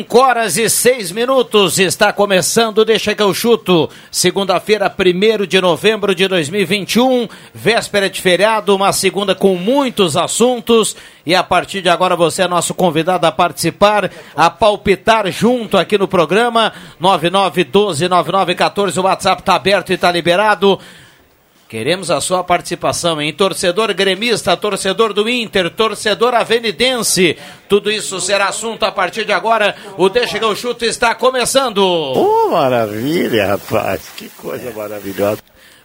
Cinco horas e seis minutos, está começando, deixa que eu chuto. Segunda-feira, 1 de novembro de 2021, véspera de feriado, uma segunda com muitos assuntos. E a partir de agora você é nosso convidado a participar, a palpitar junto aqui no programa. 99129914, o WhatsApp está aberto e está liberado. Queremos a sua participação em torcedor gremista, torcedor do Inter, torcedor avenidense. Tudo isso será assunto a partir de agora. O Deixa que eu chuto está começando. Oh, maravilha, rapaz. Que coisa maravilhosa.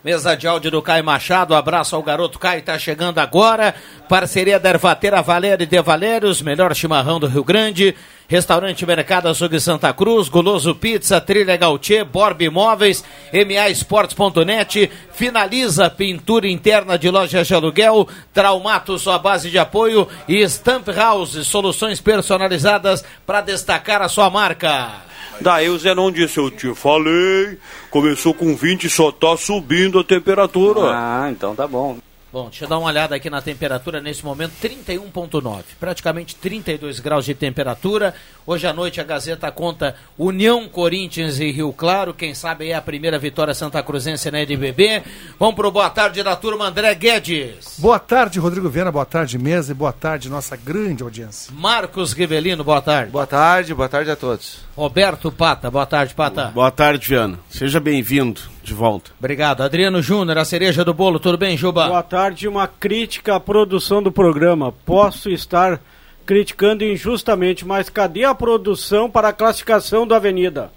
Mesa de áudio do Caio Machado, abraço ao garoto Caio, tá chegando agora. Parceria da Ervateira Valéria e De Valérios, melhor chimarrão do Rio Grande. Restaurante Mercado Açougue Santa Cruz, Goloso Pizza, Trilha Gautier, Borb Imóveis, MA Esportes.net, finaliza pintura interna de lojas de aluguel, Traumato, sua base de apoio e Stamp House, soluções personalizadas para destacar a sua marca. Daí o Zenon disse, eu te falei, começou com 20 e só tá subindo a temperatura. Ah, então tá bom. Bom, deixa eu dar uma olhada aqui na temperatura nesse momento, 31.9, praticamente 32 graus de temperatura. Hoje à noite a Gazeta conta União Corinthians e Rio Claro, quem sabe é a primeira vitória santa cruzense na NBB. Vamos pro boa tarde da turma André Guedes. Boa tarde, Rodrigo Viana, boa tarde, mesa, e boa tarde, nossa grande audiência. Marcos Rivelino, boa tarde. Boa tarde, boa tarde a todos. Roberto Pata, boa tarde, Pata. Boa tarde, Viana. Seja bem-vindo de volta. Obrigado. Adriano Júnior, a cereja do bolo, tudo bem, Juba? Boa tarde, uma crítica à produção do programa. Posso estar criticando injustamente, mas cadê a produção para a classificação da Avenida?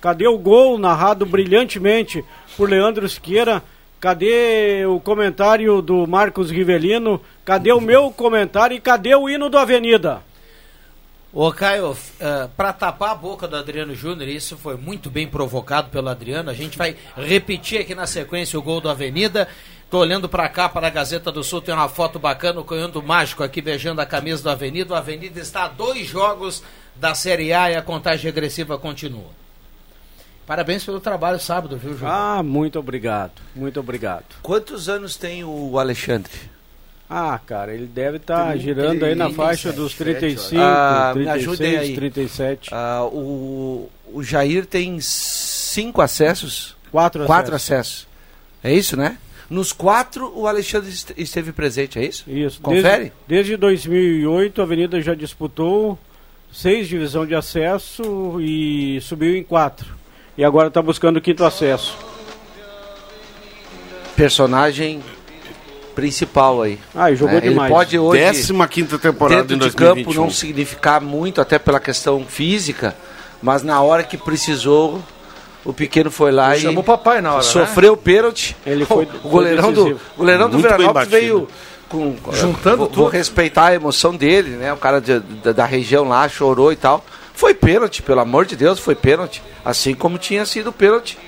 Cadê o gol narrado brilhantemente por Leandro Siqueira? Cadê o comentário do Marcos Rivelino? Cadê o meu comentário e cadê o hino do Avenida? Ô Caio, uh, para tapar a boca do Adriano Júnior, isso foi muito bem provocado pelo Adriano. A gente vai repetir aqui na sequência o gol do Avenida. Tô olhando para cá, para a Gazeta do Sul, tem uma foto bacana, o Canhando Mágico aqui beijando a camisa do Avenida. O Avenida está a dois jogos da Série A e a contagem regressiva continua. Parabéns pelo trabalho sábado, viu, João? Ah, muito obrigado, muito obrigado. Quantos anos tem o Alexandre? Ah, cara, ele deve estar tá girando aí na faixa dos 35, ah, 36, aí. 37. Ah, o, o Jair tem cinco acessos? Quatro, quatro acessos. acessos. É isso, né? Nos quatro, o Alexandre esteve presente, é isso? Isso. Confere? Desde, desde 2008, a Avenida já disputou seis divisão de acesso e subiu em quatro. E agora está buscando o quinto acesso. Personagem principal aí. Ah, e jogou né? demais. Ele pode hoje, 15 temporada dentro em de 2021. campo, não significar muito, até pela questão física, mas na hora que precisou, o pequeno foi lá e Chamou o papai na hora, sofreu o pênalti. Ele foi- o goleirão foi do goleirão do Muito Veranópolis veio com Juntando vou, tudo. Vou respeitar a emoção dele, né? O cara de- da, da região lá chorou e tal. Foi pênalti, pelo amor de Deus, foi pênalti, assim como tinha sido pênalti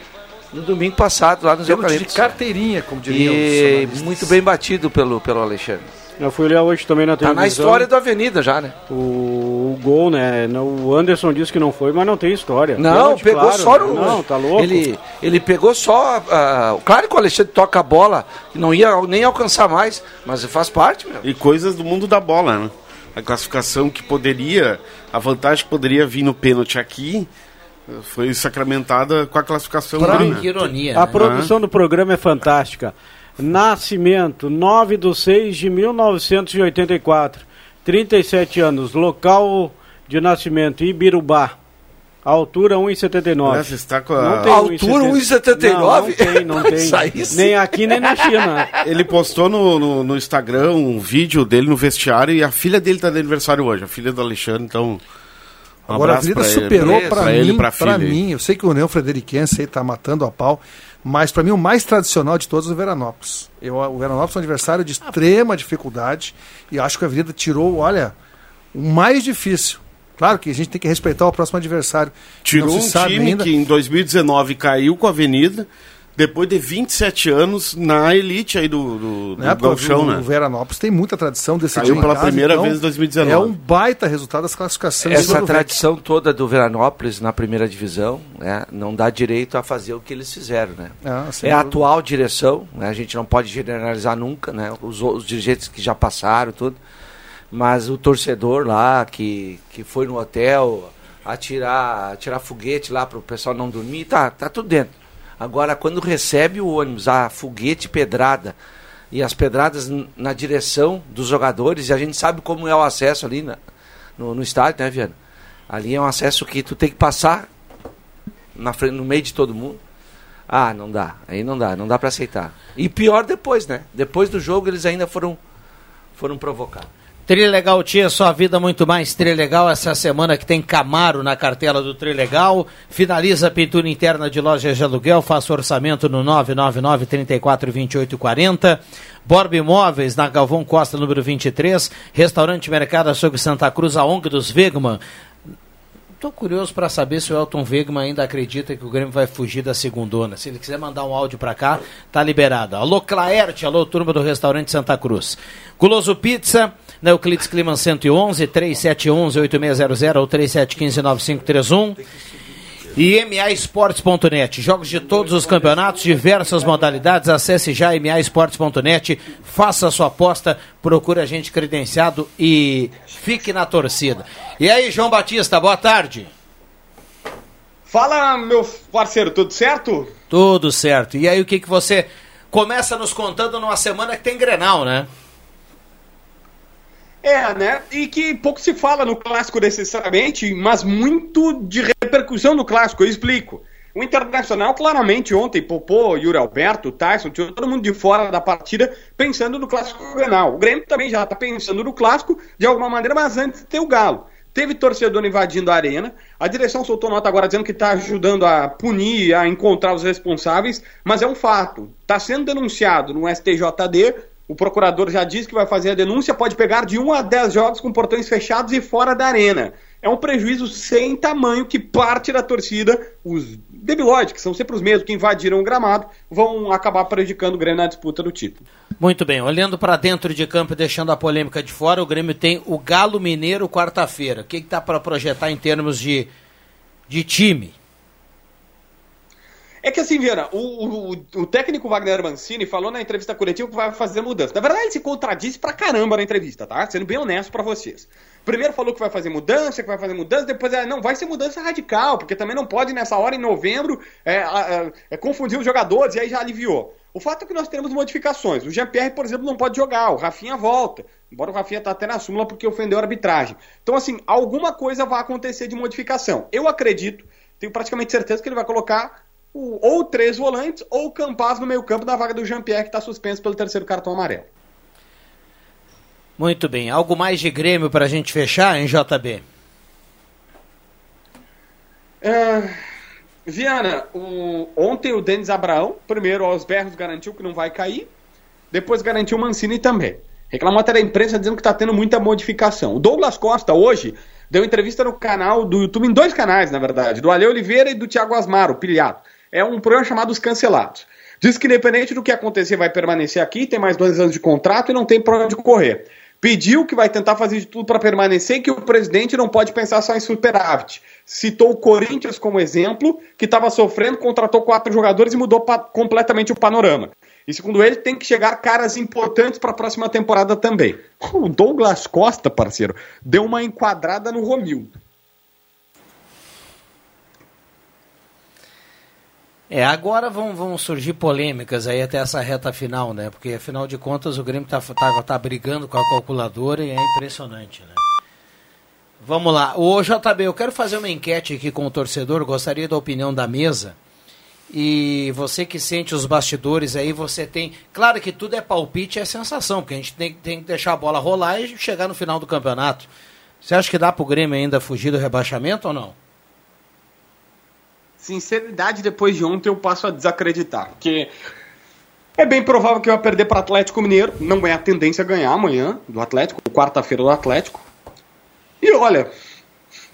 no domingo passado lá nos Pênalti de Eucaliptos. carteirinha, como diriam os E jornalistas. muito bem batido pelo, pelo Alexandre. Eu fui olhar hoje também na Tá televisão. na história da Avenida já, né? O, o gol, né? O Anderson disse que não foi, mas não tem história. Não, Pênalti, pegou claro, só né? no. Não, tá louco. Ele, ele pegou só. ah, claro que o Alexandre toca a bola, não ia nem alcançar mais, mas faz parte, meu. E coisas do mundo da bola, né? A classificação que poderia, a vantagem que poderia vir no pênalti aqui, foi sacramentada com a classificação lá, Que né? ironia, A né? produção do programa é fantástica. Nascimento, 9 de 6 de 1984. 37 anos, local de nascimento Ibirubá. Altura 1,79. Nossa, está com a- Não tem Altura 1,79? Não, não tem, não tem. Isso. Nem aqui, nem na China. Ele postou no, no, no Instagram um vídeo dele no vestiário e a filha dele tá de aniversário hoje, a filha do Alexandre, então. Um Agora a Avenida superou pra mim, aí. mim. Eu sei que o União Frederiquense aí tá matando a pau, mas pra mim o mais tradicional de todos é o Veranópolis. Eu, o Veranópolis é um adversário de extrema dificuldade e acho que a Avenida tirou, olha, o mais difícil. Claro que a gente tem que respeitar o próximo adversário. Tirou um time ainda. que em 2019 caiu com a Avenida, depois de 27 anos na elite aí do, do, do né? Porque Gauchão, o, né? o Veranópolis tem muita tradição desse Caiu pela casa, primeira então vez em 2019. É um baita resultado das classificações. Essa tradição toda do Veranópolis na primeira divisão né, não dá direito a fazer o que eles fizeram. Né? Ah, é a atual direção, né, a gente não pode generalizar nunca, né, os, os dirigentes que já passaram, tudo. Mas o torcedor lá que, que foi no hotel atirar, atirar foguete lá para o pessoal não dormir, tá, tá tudo dentro. Agora, quando recebe o ônibus, a foguete pedrada e as pedradas na direção dos jogadores, e a gente sabe como é o acesso ali na- no, no estádio, né, Viana? Ali é um acesso que tu tem que passar na frente, no meio de todo mundo. Ah, não dá. Aí não dá, não dá para aceitar. E pior depois, né? Depois do jogo eles ainda foram foram provocar. Trilegal Tia, sua vida muito mais Trilegal. Essa semana que tem Camaro na cartela do Trilegal. Finaliza a pintura interna de lojas de aluguel. Faça orçamento no 999 34 28 40. Borba Imóveis na Galvão Costa, número 23. Restaurante Mercado Açougue Santa Cruz, a ONG dos Vegman. Tô curioso para saber se o Elton Wegman ainda acredita que o Grêmio vai fugir da segundona. Se ele quiser mandar um áudio para cá, tá liberado. Alô Claerte, alô turma do restaurante Santa Cruz. Guloso Pizza, na Euclides Climan 111, 3711 8600 ou 3715 9531. E MAEsportes.net. Jogos de todos os campeonatos, diversas modalidades. Acesse já MAEsportes.net, faça a sua aposta, procure a gente credenciado e fique na torcida. E aí, João Batista, boa tarde. Fala, meu parceiro, tudo certo? Tudo certo. E aí, o que, que você começa nos contando numa semana que tem Grenal, né? É, né? E que pouco se fala no clássico necessariamente, mas muito de repercussão no clássico, eu explico. O Internacional claramente ontem poupou Yuri Alberto, Tyson, tirou todo mundo de fora da partida pensando no clássico Grenal. O Grêmio também já está pensando no clássico de alguma maneira, mas antes ter o Galo. Teve torcedor invadindo a arena. A direção soltou nota agora dizendo que está ajudando a punir, a encontrar os responsáveis, mas é um fato. Está sendo denunciado no STJD. O procurador já disse que vai fazer a denúncia. Pode pegar de 1 a 10 jogos com portões fechados e fora da arena. É um prejuízo sem tamanho que parte da torcida, os debilóides, que são sempre os mesmos que invadiram o gramado, vão acabar prejudicando o Grêmio na disputa do título. Muito bem, olhando para dentro de campo e deixando a polêmica de fora, o Grêmio tem o Galo Mineiro quarta-feira. O que está para projetar em termos de, de time? É que assim, Viana, o, o, o, técnico Wagner Mancini falou na entrevista coletiva que vai fazer mudança. Na verdade, ele se contradisse pra caramba na entrevista, tá? Sendo bem honesto para vocês. Primeiro falou que vai fazer mudança, que vai fazer mudança, depois é, não, vai ser mudança radical, porque também não pode nessa hora, em novembro, é, é, é, confundir os jogadores, e aí já aliviou. O fato é que nós teremos modificações. O Jean-Pierre, por exemplo, não pode jogar, o Rafinha volta. Embora o Rafinha tá até na súmula porque ofendeu a arbitragem. Então, assim, alguma coisa vai acontecer de modificação. Eu acredito, tenho praticamente certeza que ele vai colocar o, ou três volantes ou o Campaz no meio campo da vaga do Jean-Pierre, que está suspenso pelo terceiro cartão amarelo. Muito bem. Algo mais de Grêmio para a gente fechar, em JB? É, Viana, o, ontem o Denis Abraão, primeiro aos berros, garantiu que não vai cair, depois garantiu o Mancini também. Reclamou até da imprensa dizendo que está tendo muita modificação. O Douglas Costa, hoje, deu entrevista no canal do YouTube, em dois canais, na verdade, do Ale Oliveira e do Thiago Asmaro, pilhado. É um programa chamado Os Cancelados. Diz que independente do que acontecer, vai permanecer aqui, tem mais dois anos de contrato e não tem pra onde correr. Pediu que vai tentar fazer de tudo para permanecer e que o presidente não pode pensar só em superávit. Citou o Corinthians como exemplo, que estava sofrendo, contratou quatro jogadores e mudou completamente o panorama. E segundo ele, tem que chegar caras importantes para a próxima temporada também. O Douglas Costa, parceiro, deu uma enquadrada no Romildo. É, agora vão, vão surgir polêmicas aí até essa reta final, né? Porque afinal de contas o Grêmio tá, tá, tá brigando com a calculadora e é impressionante, né? Vamos lá. Ô JB, eu quero fazer uma enquete aqui com o torcedor, gostaria da opinião da mesa. E você que sente os bastidores aí, você tem. Claro que tudo é palpite, é sensação, porque a gente tem, tem que deixar a bola rolar e chegar no final do campeonato. Você acha que dá pro Grêmio ainda fugir do rebaixamento ou não? Sinceridade, depois de ontem eu passo a desacreditar. Porque é bem provável que eu vá perder para Atlético Mineiro. Não é a tendência ganhar amanhã do Atlético, quarta-feira do Atlético. E olha,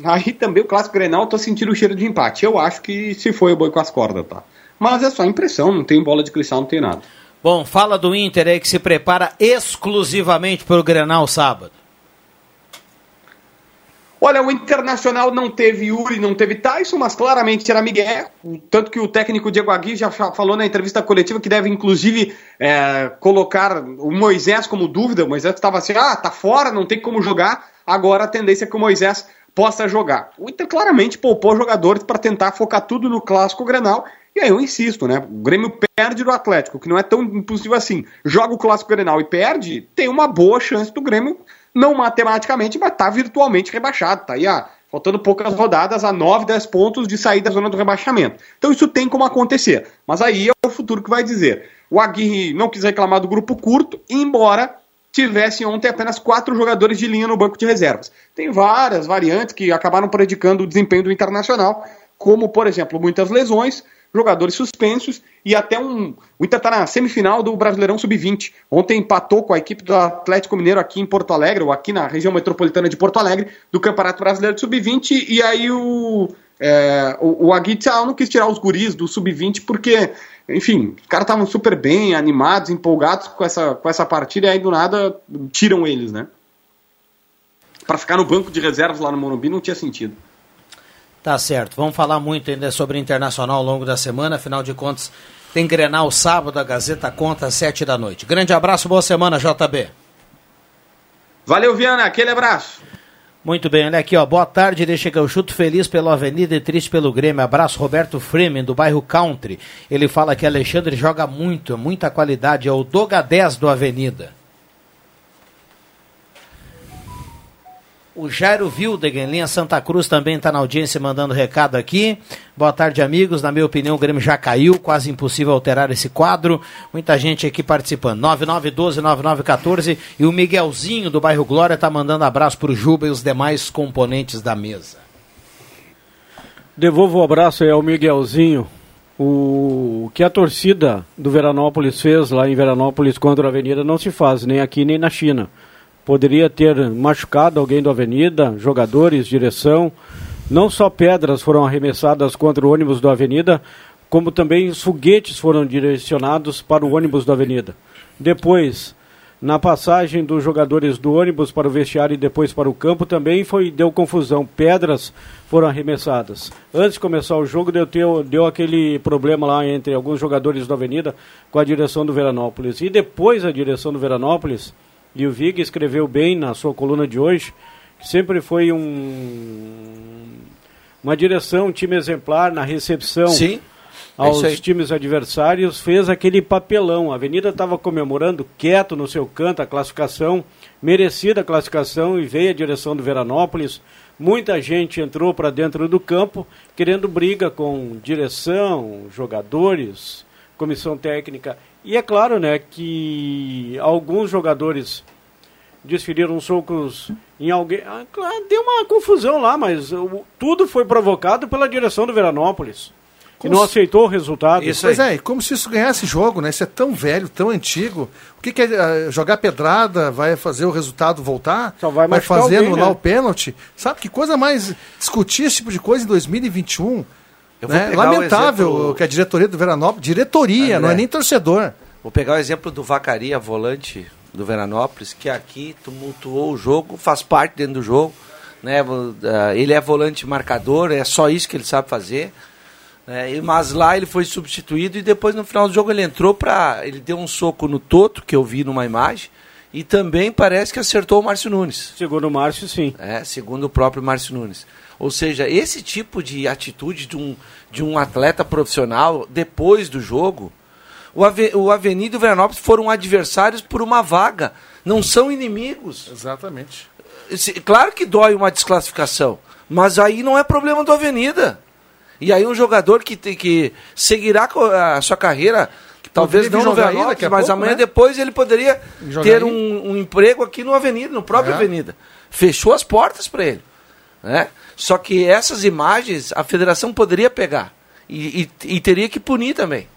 aí também o Clássico Grenal eu tô sentindo o cheiro de empate. Eu acho que se foi o boi com as cordas, tá? Mas é só impressão, não tem bola de cristal, não tem nada. Bom, fala do Inter aí que se prepara exclusivamente para o Grenal sábado. Olha, o Internacional não teve Yuri, não teve Tyson, mas claramente era Miguel. Tanto que o técnico Diego Agui já falou na entrevista coletiva que deve, inclusive, é, colocar o Moisés como dúvida. O Moisés estava assim, ah, tá fora, não tem como jogar. Agora a tendência é que o Moisés possa jogar. O Inter claramente poupou jogadores para tentar focar tudo no clássico Grenal. E aí eu insisto, né? O Grêmio perde do Atlético, que não é tão impossível assim. Joga o clássico Grenal e perde, tem uma boa chance do Grêmio não matematicamente, mas está virtualmente rebaixado. Está aí, ah, faltando poucas rodadas, a 9, 10 pontos de sair da zona do rebaixamento. Então isso tem como acontecer. Mas aí é o futuro que vai dizer. O Aguirre não quis reclamar do grupo curto, embora tivesse ontem apenas quatro jogadores de linha no banco de reservas. Tem várias variantes que acabaram predicando o desempenho do Internacional, como, por exemplo, muitas lesões, jogadores suspensos e até um. O Inter está na semifinal do Brasileirão Sub-20. Ontem empatou com a equipe do Atlético Mineiro aqui em Porto Alegre, ou aqui na região metropolitana de Porto Alegre, do Campeonato Brasileiro Sub-20, e aí o. É, o, o Aguitzal não quis tirar os guris do Sub-20 porque, enfim, os caras estavam super bem, animados, empolgados com essa, com essa partida e aí do nada tiram eles, né? Para ficar no banco de reservas lá no Morumbi não tinha sentido. Tá certo. Vamos falar muito ainda sobre Internacional ao longo da semana. Afinal de contas, tem Grenal sábado, a Gazeta conta às sete da noite. Grande abraço, boa semana, JB. Valeu, Viana. Aquele abraço. Muito bem, olha aqui, ó. Boa tarde, deixa que eu chuto feliz pela Avenida e triste pelo Grêmio. Abraço, Roberto Freeman, do bairro Country. Ele fala que Alexandre joga muito, muita qualidade. É o Doga 10 do Avenida. O Jairo Wildegen, linha Santa Cruz, também está na audiência mandando recado aqui. Boa tarde, amigos. Na minha opinião, o Grêmio já caiu, quase impossível alterar esse quadro. Muita gente aqui participando. 9912-9914. E o Miguelzinho, do bairro Glória, está mandando abraço para o Juba e os demais componentes da mesa. Devolvo o um abraço aí ao Miguelzinho. O que a torcida do Veranópolis fez lá em Veranópolis contra a Avenida não se faz, nem aqui nem na China poderia ter machucado alguém da avenida, jogadores, direção. Não só pedras foram arremessadas contra o ônibus da avenida, como também foguetes foram direcionados para o ônibus da avenida. Depois, na passagem dos jogadores do ônibus para o vestiário e depois para o campo também foi deu confusão. Pedras foram arremessadas. Antes de começar o jogo deu, deu, deu aquele problema lá entre alguns jogadores da Avenida com a direção do Veranópolis. E depois a direção do Veranópolis e o Vig escreveu bem na sua coluna de hoje, que sempre foi um, uma direção, um time exemplar na recepção Sim, é aos times adversários, fez aquele papelão. A Avenida estava comemorando quieto no seu canto a classificação, merecida a classificação, e veio a direção do Veranópolis. Muita gente entrou para dentro do campo querendo briga com direção, jogadores, comissão técnica e é claro, né, que alguns jogadores desferiram socos em alguém. Ah, deu uma confusão lá, mas tudo foi provocado pela direção do Veranópolis. Como não se... aceitou o resultado. Isso pois é, como se isso ganhasse jogo, né? Isso é tão velho, tão antigo. O que, que é uh, jogar pedrada? Vai fazer o resultado voltar? Só vai, vai alguém, anular né? o pênalti? Sabe que coisa mais discutir esse tipo de coisa em 2021? Né? Lamentável exemplo... que a diretoria do Veranópolis, diretoria, ah, não é nem torcedor. Vou pegar o exemplo do Vacaria, volante do Veranópolis, que aqui tumultuou o jogo, faz parte dentro do jogo. Né? Ele é volante marcador, é só isso que ele sabe fazer. Né? Mas lá ele foi substituído e depois no final do jogo ele entrou para. Ele deu um soco no Toto, que eu vi numa imagem, e também parece que acertou o Márcio Nunes. Segundo o Márcio, sim. É, segundo o próprio Márcio Nunes. Ou seja, esse tipo de atitude de um, de um atleta profissional depois do jogo, o, Ave, o Avenida e o Veranópolis foram adversários por uma vaga, não são inimigos. Exatamente. Claro que dói uma desclassificação, mas aí não é problema do Avenida. E aí um jogador que, tem, que seguirá a sua carreira, talvez não no a mas pouco, amanhã né? depois ele poderia Jogar ter um, um emprego aqui no Avenida, no próprio É. Avenida. Fechou as portas para ele. Né? Só que essas imagens a federação poderia pegar e, e- e teria que punir também.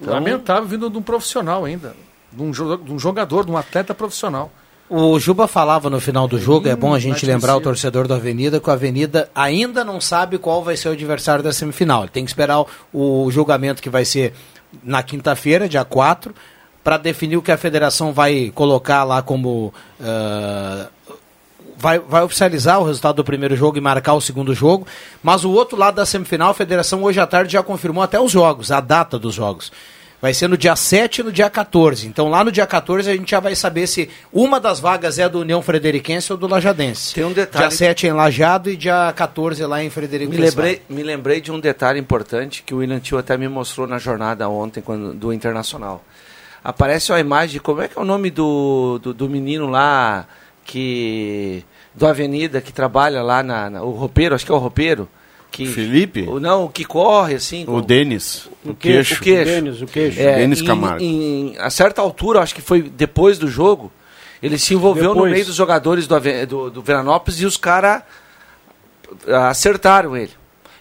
Então- Lamentável vindo de um profissional ainda. Um, de um jogador, de um atleta profissional. O Juba falava no final do jogo, é bom a gente lembrar o torcedor do Avenida que o Avenida ainda não sabe qual vai ser o adversário da semifinal. Ele tem que esperar o, julgamento que vai ser na quinta-feira, dia 4, para definir o que a federação vai colocar lá como. ah, vai, vai oficializar o resultado do primeiro jogo e marcar o segundo jogo. Mas o outro lado da semifinal, a federação hoje à tarde já confirmou até os jogos, a data dos jogos. Vai ser no dia 7 e no dia 14. Então lá no dia 14 a gente já vai saber se uma das vagas é do União Frederiquense ou do Lajadense. Tem um detalhe- Dia 7 em Lajado e dia 14 lá em Frederico Me lembrei, me lembrei de um detalhe importante que o William Tio até me mostrou na jornada ontem quando, do Internacional. Aparece uma imagem, como é que é o nome do, do, do menino lá que do Avenida que trabalha lá na, na- o roupeiro, acho que é o roupeiro que Felipe? o, não, o que corre assim, O Denis. O que- queixo. o queixo. Denis, o queixo. É, Denis em- Camargo. Em, a certa altura, acho que foi depois do jogo, ele se envolveu no Depois. meio dos jogadores do, do, do Veranópolis e os caras acertaram ele.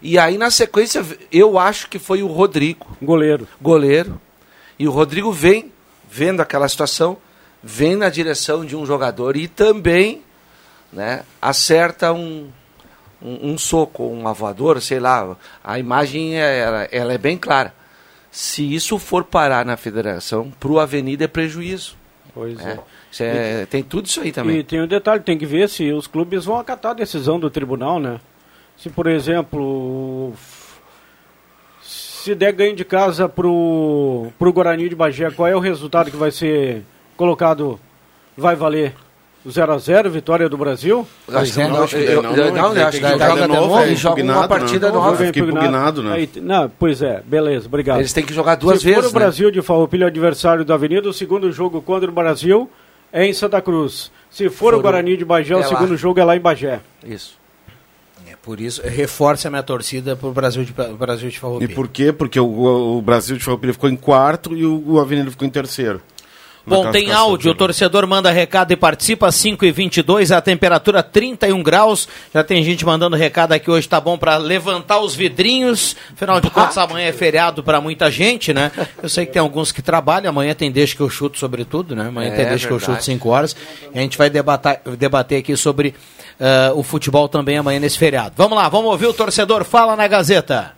E aí, na sequência, eu acho que foi o Rodrigo, Goleiro. goleiro. E o Rodrigo vem, vendo aquela situação, vem na direção de um jogador e também né, acerta um, um, um soco, uma voadora, sei lá. A imagem é, ela, ela é bem clara. Se isso for parar na federação, para o Avenida é prejuízo. Pois é. Isso é- tem tudo isso aí também. E tem um detalhe, tem que ver se os clubes vão acatar a decisão do tribunal, né? Se, por exemplo, se der ganho de casa pro, pro Guarani de Bagé, qual é o resultado que vai ser colocado? Vai valer 0 a 0 vitória do Brasil? Acho que é, não, acho que eu- não, acho que jogar joga de novo, é e joga uma impugnado, partida né? nova. Fica impugnado, né? Aí, não, pois é, beleza, obrigado. Eles têm que jogar duas Se vezes. for o né? Brasil de Farroupilha adversário da Avenida, o segundo jogo contra o Brasil é em Santa Cruz. Se for, o o- Guarani de Bagé, é o lá. segundo jogo é lá em Bagé. Isso. É por isso, reforça a minha torcida pro Brasil de, Brasil de E Farroupilha. por quê? Porque o, o Brasil de Farroupilha ficou em quarto e o, o Avenida ficou em terceiro. Bom, tem áudio, o torcedor manda recado e participa, 5 e 22 a temperatura 31 graus. Já tem gente mandando recado aqui hoje, tá bom para levantar os vidrinhos. Afinal de contas, amanhã é feriado para muita gente, né? Eu sei que tem alguns que trabalham, amanhã tem deixa que eu chuto sobretudo, né? Amanhã É, tem deixa que eu chuto 5 horas. E a gente vai debatar, debater aqui sobre ah, o futebol também amanhã nesse feriado. Vamos lá, vamos ouvir o torcedor Fala na Gazeta.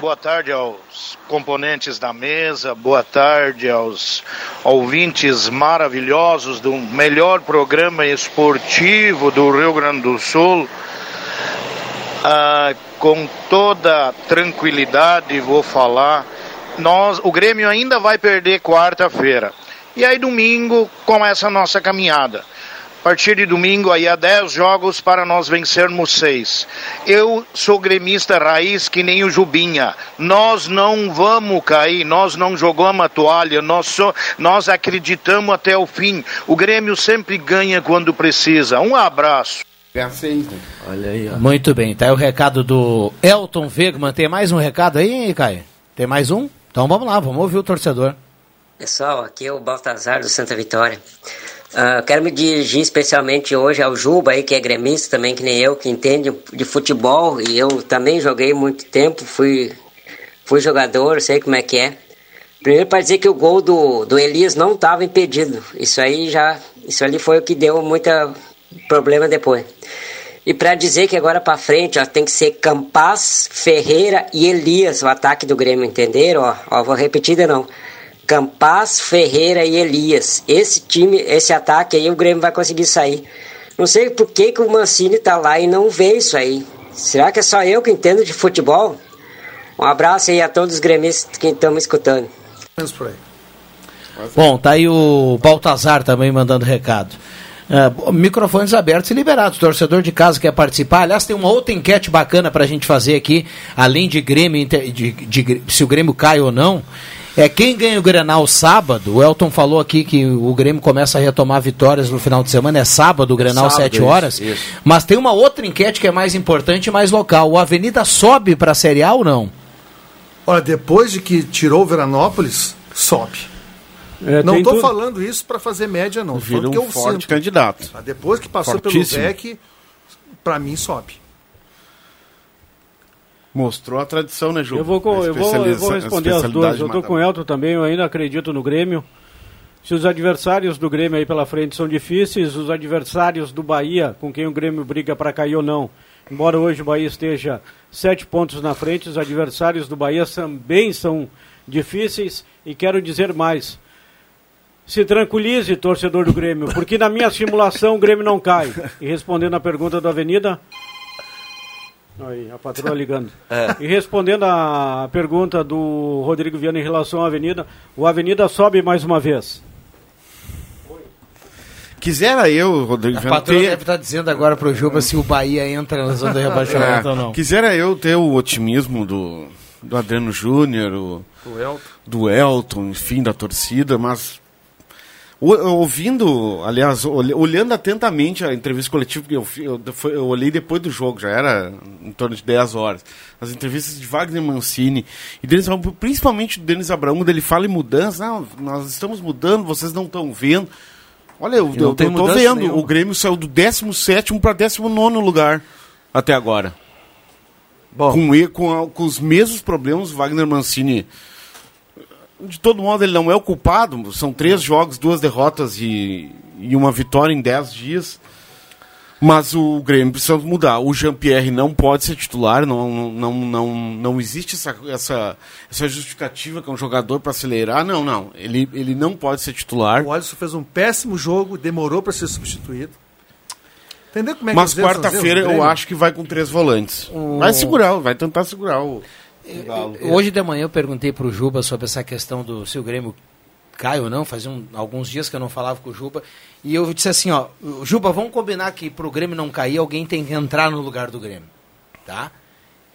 Boa tarde aos componentes da mesa, boa tarde aos ouvintes maravilhosos do melhor programa esportivo do Rio Grande do Sul. Ah, com toda tranquilidade vou falar, nós, o Grêmio ainda vai perder quarta-feira. E aí domingo começa a nossa caminhada. A partir de domingo aí há 10 jogos para nós vencermos seis. Eu sou gremista raiz que nem o Jubinha. Nós não vamos cair, nós não jogamos a toalha, nós, só, nós acreditamos até o fim. O Grêmio sempre ganha quando precisa. Um abraço. Olha aí, ó. Muito bem, tá aí o recado do Elton Wegman. Tem mais um recado aí, Caio? Tem mais um? Então vamos lá, vamos ouvir o torcedor. Pessoal, aqui é o Baltazar do Santa Vitória. Ah, quero me dirigir especialmente hoje ao Juba aí, que é gremista também, que nem eu, que entende de futebol, e eu também joguei muito tempo, fui, fui jogador, sei como é que é. Primeiro para dizer que o gol do, do Elias não estava impedido. Isso aí já, isso ali foi o que deu muita problema depois. E para dizer que agora para frente ó, tem que ser Campaz, Ferreira e Elias o ataque do Grêmio, entenderam? Ó, ó, vou repetir de não. Campaz, Ferreira e Elias. Esse time, esse ataque aí, o Grêmio vai conseguir sair. Não sei por que, que o Mancini tá lá e não vê isso aí. Será que é só eu que entendo de futebol? Um abraço aí a todos os gremistas que estão me escutando. Bom, tá aí o Baltazar também mandando recado. Uh, microfones abertos e liberados. Torcedor de casa quer participar. Aliás, tem uma outra enquete bacana para a gente fazer aqui, além de Grêmio, de, de, de, se o Grêmio cai ou não. É quem ganha o Grenal sábado. O Elton falou aqui que o Grêmio começa a retomar vitórias no final de semana. É sábado, o Grenal, sábado, 7 horas. Isso, isso. Mas tem uma outra enquete que é mais importante e mais local. O Avenida sobe para a Série A ou não? Olha, depois de que tirou o Veranópolis, sobe. É, não estou falando isso para fazer média, não. Vira um que eu forte sinto. candidato. Depois que passou Fortíssimo. pelo VEC, para mim sobe. Mostrou a tradição, né, Ju? Eu vou, eu vou, eu vou responder as duas. Eu estou com o Elton também, eu ainda acredito no Grêmio. Se os adversários do Grêmio aí pela frente são difíceis, os adversários do Bahia, com quem o Grêmio briga para cair ou não, embora hoje o Bahia esteja sete pontos na frente, os adversários do Bahia também são difíceis. E quero dizer mais: se tranquilize, torcedor do Grêmio, porque na minha simulação o Grêmio não cai. E respondendo a pergunta da Avenida. Aí, a patroa ligando. É. E respondendo a pergunta do Rodrigo Viana em relação à Avenida, o Avenida sobe mais uma vez. Quisera eu, Rodrigo A patroa ter... deve estar dizendo agora pro Juba se o Bahia entra na zona de rebaixamento é. ou não. Quisera eu ter o otimismo do, do Adriano Júnior, o, Elton. do Elton, enfim, da torcida, mas Ouvindo, aliás, olhando atentamente a entrevista coletiva, que eu, eu, eu, olhei depois do jogo, já era em torno de 10 horas, as entrevistas de Wagner Mancini e Denis, principalmente do Denis Abraão, quando ele fala em mudança, não, nós estamos mudando, vocês não estão vendo. Olha, eu, eu, eu tô vendo, nenhuma. o Grêmio saiu do 17 para 19 lugar até agora. Bom. Com, com, com os mesmos problemas, Wagner Mancini de todo modo, ele não é o culpado. São três jogos, duas derrotas e, e uma vitória em dez dias. Mas o Grêmio precisa mudar. O Jean-Pierre não pode ser titular, não, não, não, não existe essa, essa, essa justificativa que é um jogador para acelerar. Não, não. Ele, ele não pode ser titular. O Alisson fez um péssimo jogo, demorou para ser substituído. Entendeu como é que Mas quarta-feira eu acho que vai com três volantes. O... Vai segurar, vai tentar segurar o. Hoje de manhã eu perguntei para o Juba sobre essa questão do se o Grêmio cai ou não, fazia um, alguns dias que eu não falava com o Juba, e eu disse assim, ó, Juba, vamos combinar que para o Grêmio não cair, alguém tem que entrar no lugar do Grêmio, tá?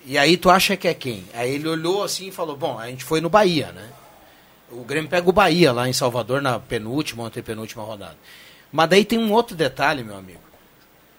E aí tu acha que é quem? Aí ele olhou assim e falou, bom, a gente foi no Bahia, né? O Grêmio pega o Bahia lá em Salvador na penúltima ou antepenúltima rodada. Mas daí tem um outro detalhe, meu amigo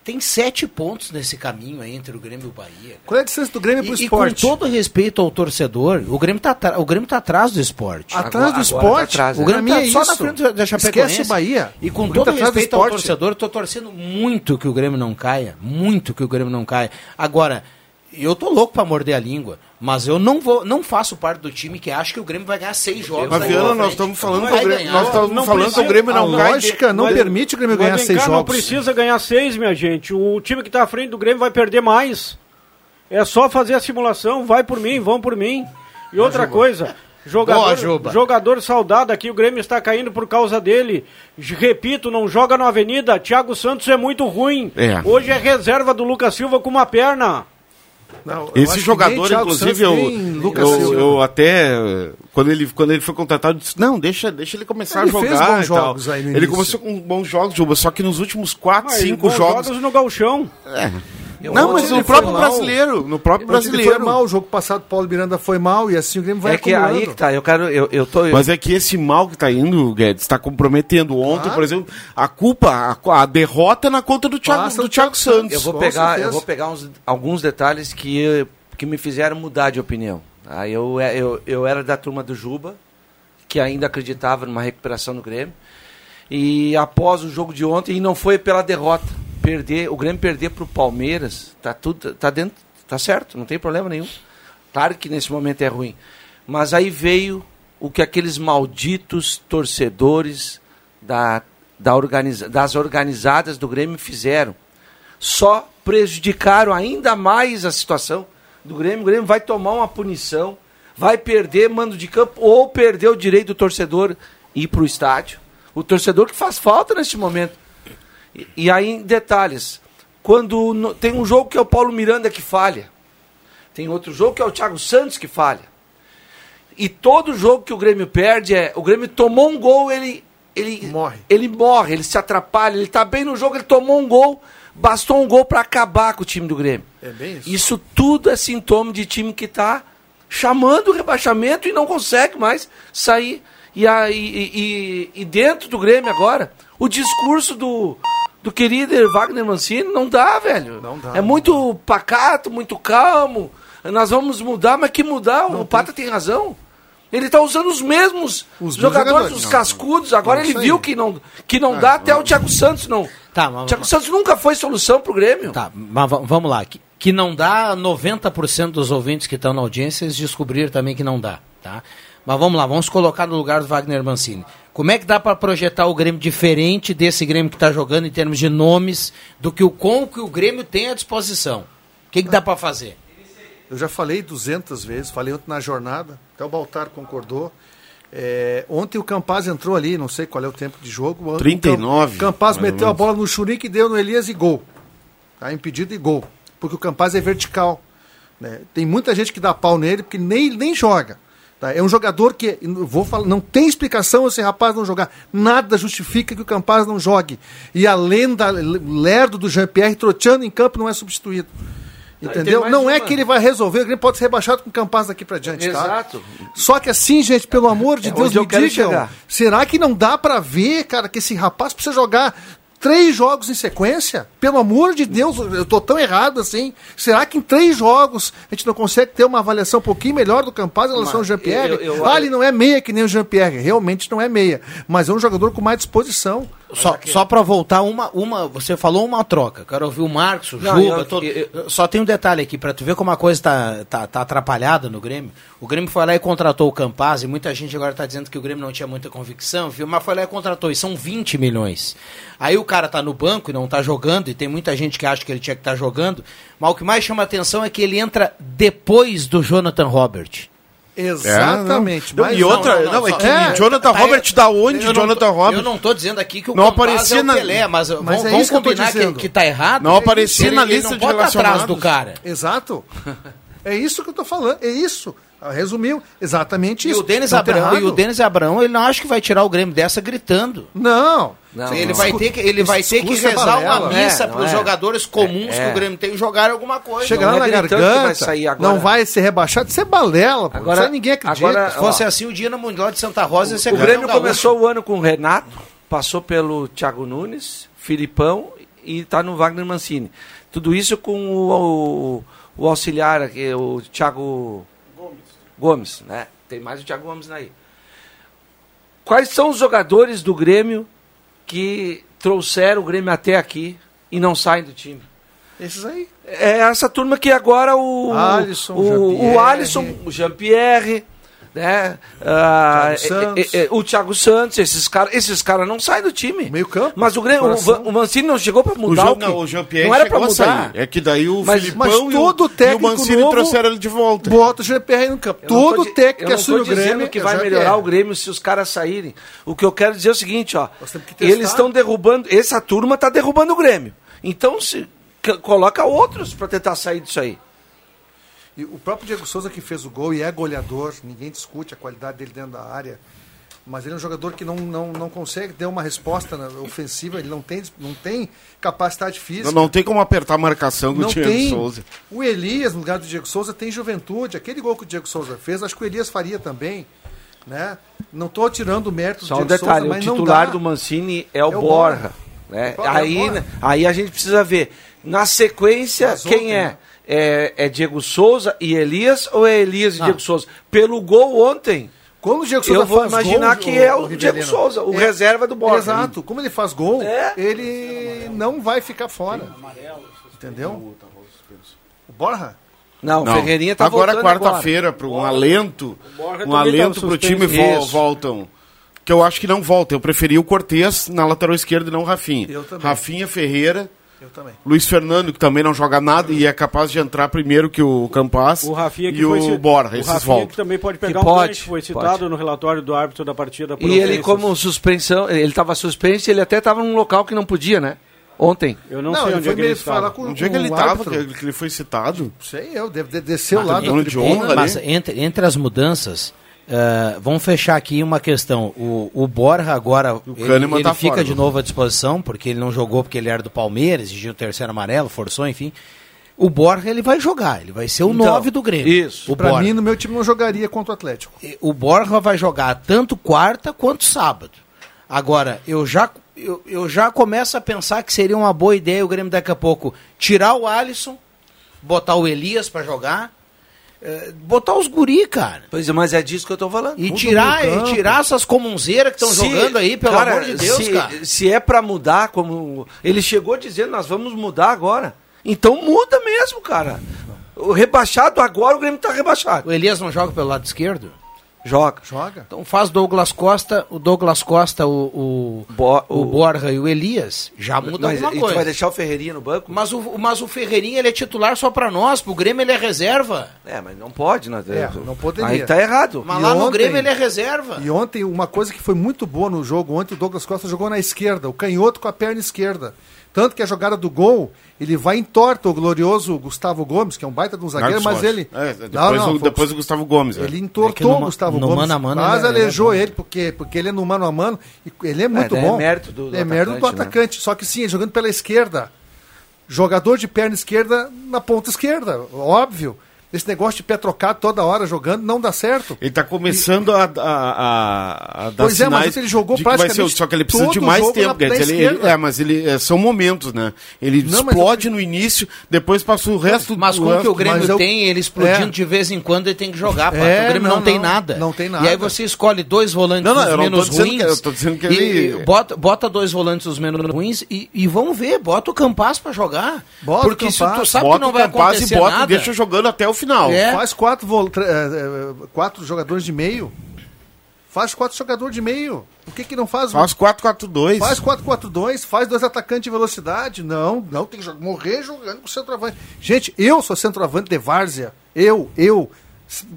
tem sete pontos nesse caminho aí entre o Grêmio e o Bahia. Cara. Qual é a distância do Grêmio para o esporte? E com todo respeito ao torcedor, o Grêmio está o Grêmio tá atrás do esporte. Atrás do esporte? Tá atrás, o Grêmio está é só na frente da Chapecoense. Esquece o Bahia. E com todo tá respeito ao torcedor, estou torcendo muito que o Grêmio não caia. Muito que o Grêmio não caia. Agora, eu tô louco para morder a língua, mas eu não vou, não faço parte do time que acha que o Grêmio vai ganhar seis jogos. Mas Viana, nós estamos falando que o Grêmio, nós estamos não falando precisa, que o Grêmio não a lógica não permite o Grêmio ganhar seis cá, jogos. Não precisa ganhar seis, minha gente. O time que está à frente do Grêmio vai perder mais. É só fazer a simulação, vai por mim, vão por mim. E outra coisa, Jogador, Boa, jogador saudado aqui, o Grêmio está caindo por causa dele. Repito, não joga na Avenida. Thiago Santos é muito ruim. É. Hoje é reserva do Lucas Silva com uma perna. Não, Esse jogador, inclusive, eu, eu, eu, até. Quando ele, quando ele foi contratado, disse: Não, deixa, deixa ele começar ele a jogar. Ele começou com bons jogos, Juba, só que nos últimos 4, 5 jogos. jogos no Galchão. É. Não, mas no próprio brasileiro. No próprio brasileiro. Foi mal, o jogo passado Paulo Miranda foi mal e assim o Grêmio vai É que aí que tá, eu quero. Eu, eu tô, eu... Mas é que esse mal que tá indo, Guedes, está comprometendo. Ontem, claro. por exemplo, a culpa, a, a derrota é na conta do Thiago, do Thiago Santos. Eu vou pegar, eu vou pegar uns, alguns detalhes que, que me fizeram mudar de opinião. Aí eu, eu, eu era da turma do Juba, que ainda acreditava numa recuperação no Grêmio. E após o jogo de ontem, e não foi pela derrota perder, o Grêmio perder para o Palmeiras, tá tudo, tá dentro, tá certo, não tem problema nenhum. Claro que nesse momento é ruim, mas aí veio o que aqueles malditos torcedores da, da organiza, das organizadas do Grêmio fizeram. Só prejudicaram ainda mais a situação do Grêmio. O Grêmio vai tomar uma punição, vai perder mando de campo ou perder o direito do torcedor ir para o estádio. O torcedor que faz falta neste momento. E, aí, detalhes. Quando no, tem um jogo que é o Paulo Miranda que falha. Tem outro jogo que é o Thiago Santos que falha. E todo jogo que o Grêmio perde é. O Grêmio tomou um gol, ele. Ele morre. Ele morre, ele se atrapalha, ele tá bem no jogo, ele tomou um gol. Bastou um gol para acabar com o time do Grêmio. É bem isso. Isso tudo é sintoma de time que tá chamando o rebaixamento e não consegue mais sair. E, aí, e, e- e dentro do Grêmio agora, o discurso do, do querido Wagner Mancini não dá, velho. Não dá, É muito pacato, muito calmo. Nós vamos mudar, mas que mudar? o Pata tem razão. Ele tá usando os mesmos Os jogadores, jogadores. os Não, cascudos. Agora é ele viu que não, que não dá, até o Thiago Santos não. Tá, mas, O Thiago Santos nunca foi solução pro Grêmio. Tá, mas va- vamos lá. Que, que não dá, 90% dos ouvintes que estão na audiência eles descobriram também que não dá, tá? Mas vamos lá, vamos colocar no lugar do Wagner Mancini. Como é que dá para projetar o Grêmio diferente desse Grêmio que está jogando em termos de nomes do que o com que o Grêmio tem à disposição? O que, que dá para fazer? Eu já falei 200 vezes, falei ontem na jornada, até o Baltar concordou. É, ontem o Campaz entrou ali, não sei qual é o tempo de jogo. O 39, Cam- Campaz meteu a bola no Churique, deu no Elias e gol. Tá impedido e gol. Porque o Campaz é vertical. né? Tem muita gente que dá pau nele porque nem, nem joga. Tá? É um jogador que, vou falar, não tem explicação esse rapaz não jogar. Nada justifica que o Campaz não jogue. E a lenda lerdo do Jean-Pierre troteando em campo não é substituído. Entendeu? mais Não é uma. que ele vai resolver, o Grêmio pode ser rebaixado com o Campaz daqui pra diante, tá? Exato. Só que assim, gente, pelo amor de É Deus, me digam, será que não dá pra ver, cara, que esse rapaz precisa jogar três jogos em sequência? Pelo amor de Deus, eu tô tão errado assim. Será que em três jogos a gente não consegue ter uma avaliação um pouquinho melhor do Campaz em relação ao Jean-Pierre? ah, ele não é meia que nem o Jean-Pierre, realmente não é meia, mas é um jogador com mais disposição. Só, só para voltar, uma, uma. Você falou uma troca. Quero ouvir o Marcos, o Não, Juba. eu- todo- eu- Só tem um detalhe aqui, para tu ver como a coisa tá, tá, tá atrapalhada no Grêmio. O Grêmio foi lá e contratou o Campaz, e muita gente agora tá dizendo que o Grêmio não tinha muita convicção, viu? mas foi lá e contratou, e são 20 milhões. Aí o cara tá no banco e não tá jogando, e tem muita gente que acha que ele tinha que estar jogando, mas o que mais chama atenção é que ele entra depois do Jonathan Robert. Exatamente. É, não. mas- e outra, não, não, é que é, Jonathan tá, Robert da onde? Jonathan Robert. Eu não tô dizendo aqui que o Não Campaz aparecia é na- Pelé, mas, Mas vamos, é vamos isso que eu tô combinar que, dizendo. que tá errado. Não aparecia ele, na ele lista não de estar atrás relacionados. do cara. Exato. É isso que eu tô falando, é isso. Resumiu, exatamente E isso. o Denis tá Abrão, e o Denis Abrão, ele não acha que vai tirar o Grêmio dessa gritando. Não. Não, ele não. vai ter que, ele Esse vai ter que é rezar uma missa É, para os é. jogadores comuns É, que é. o Grêmio tem jogar alguma coisa. Chega Não lá é na garganta, vai sair agora. não vai ser rebaixado, isso é balela, pô. Agora- Isso aí ninguém acredita. agora- Se fosse assim, o dia no Mundial de Santa Rosa ia ser O Grêmio começou o ano com o Renato, passou pelo Thiago Nunes, Filipão e está no Wagner Mancini. Tudo isso com o, o, o auxiliar o Thiago Gomes. né? Tem mais o Thiago Gomes aí. Quais são os jogadores do Grêmio que trouxeram o Grêmio até aqui e não saem do time? Esses aí. É essa turma que agora o Alisson, o, Jean-Pierre. o Alisson, o Jean-Pierre, né? Ah, é- é- é, o Thiago Santos, esses caras, esses caras não saem do time. Meio campo. Mas o Grêmio, o, o Mancini não chegou para O, mudar Jean, o, que, não, o Jean-Pierre não era para mudar. É que daí o Mas- Filipão mas e o- todo e o técnico Mancini novo trouxeram ele de volta. Bota o GPR no campo. Eu não tô Todo di- técnico eu que não assume tô o Grêmio que vai Jean melhorar Pierre. o Grêmio se os caras saírem. O que eu quero dizer é o seguinte, ó. Eles estão derrubando, essa turma está derrubando o Grêmio. Então se coloca outros para tentar sair disso aí. E o próprio Diego Souza que fez o gol e é goleador, ninguém discute a qualidade dele dentro da área. Mas ele é um jogador que não, não, não consegue ter uma resposta na- ofensiva, ele não tem, não tem capacidade física. Não, não tem como apertar a marcação com Não Diego tem. Souza. O Elias, no lugar do Diego Souza, tem juventude. Aquele gol que o Diego Souza fez, acho que o Elias faria também. Né? Não estou tirando o mérito do Só um Diego detalhe, Souza, o titular dá. do Mancini é o, É o Borja. Borja. Né? É o Aí, Borja. né, aí a gente precisa ver. Na sequência, Mas quem ontem, é? né? É? É Diego Souza e Elias ou é Elias e Ah. Diego Souza? Pelo gol ontem, Quando o Diego Souza eu vou faz imaginar gol, que o- é o o. Diego Souza, o É, reserva do Borja. Exato. Como ele faz gol, É. ele não vai ficar fora. Entendeu? O Borja? Não, o Não. Ferreirinha tá agora quarta-feira para um alento, Borja um alento pro suspenso. time vo- voltam. Que eu acho que não volta. Eu preferi o Cortez na lateral esquerda e não o Rafinha. Eu também. Rafinha Ferreira, Eu também. Luiz Fernando que também não joga nada e é capaz de entrar primeiro que o Campas O Rafinha que e foi o ci- Borja, o esses Rafinha voltam. que também pode pegar Que um pode, gancho, foi pode. citado no relatório do árbitro da partida. por E ele, como suspensão, ele estava suspenso e ele até estava num local que não podia, né? Ontem. Eu não, Não, sei onde é que ele estava. com, Onde é que ele estava, que ele- que ele foi citado? Sei eu, deve de- desceu Ah, lá dono da de honra, Mas entre, entre as mudanças, Uh, vamos fechar aqui uma questão. O, o Borja agora ele, Kahneman ele tá fica fora, de novo à disposição, porque ele não jogou porque ele era do Palmeiras, exigiu o terceiro amarelo, forçou, enfim. O Borja ele vai jogar, ele vai ser o Então, 9 do Grêmio. isso. O Borja. mim, no meu time, não jogaria contra o Atlético. o Borja vai jogar tanto quarta quanto sábado. Agora, eu já, eu, eu já começo a pensar que seria uma boa ideia o Grêmio daqui a pouco tirar o Alisson, botar o Elias pra jogar, botar os guri, cara. Pois é, mas é disso que eu tô falando. E tirar, e tirar essas comunzeiras que estão jogando aí, pelo cara, amor de Deus, se, cara. Se é pra mudar, como ele chegou dizendo, nós vamos mudar agora. Então muda mesmo, cara. O rebaixado agora, o Grêmio tá rebaixado. O Elias não joga pelo lado esquerdo? Joga. Joga. Então faz Douglas Costa, o Douglas Costa, o, o, Bo- o o- Borja e o Elias, já muda Mas alguma e tu coisa. vai deixar o Ferreirinha no banco? Mas o, mas o Ferreirinha ele é titular só pra nós, pro Grêmio ele é reserva. É, mas não pode, né? É, não poderia. Aí tá errado. Mas E lá no ontem- Grêmio ele é reserva. E ontem, uma coisa que foi muito boa no jogo, ontem o Douglas Costa jogou na esquerda, o canhoto com a perna esquerda. Tanto que a jogada do gol, ele vai em torta o glorioso Gustavo Gomes, que é um baita de um zagueiro, mas ele. É, depois, Não, não, o, foi- depois o Gustavo Gomes. Ele é. entortou É no o Gustavo no Gomes. mano a mano mas ele é- aleijou ele é bom. ele, porque, porque ele é no mano a mano. E ele é muito é bom. mérito do- do é mérito do atacante, né? atacante. Só que sim, ele jogando pela esquerda. Jogador de perna esquerda na ponta esquerda. Óbvio. Esse negócio de pé trocado toda hora jogando não dá certo. Ele tá começando a, a, a, a dar Pois é, mas sinais ele jogou vai ser, praticamente só que ele precisa de mais tempo. na- ele, ele- é, mas ele é, são momentos, né? Ele Não, mas explode no início, depois passa o resto Mas com o que o Grêmio eu- tem, ele explodindo É. de vez em quando, ele tem que jogar. É, o Grêmio não, não, tem não. nada. Não tem E aí nada. você escolhe dois volantes Não, não, eu menos ruins. que- eu tô dizendo que e- ele- e bota, bota dois volantes os menos ruins e, e vamos ver, bota o Campas pra jogar. Bota o Porque se tu sabe que não vai Campaz acontecer e bota, nada. deixa jogando até o final. É. Faz quatro, eh, eh, quatro jogadores de meio. Faz quatro jogadores de meio. Por que, que não faz? Faz 4-4-2. Faz 4-4-2, faz dois atacantes de velocidade. Não, não, tem que morrer jogando com centroavante. Gente, eu sou centroavante de várzea. Eu, eu,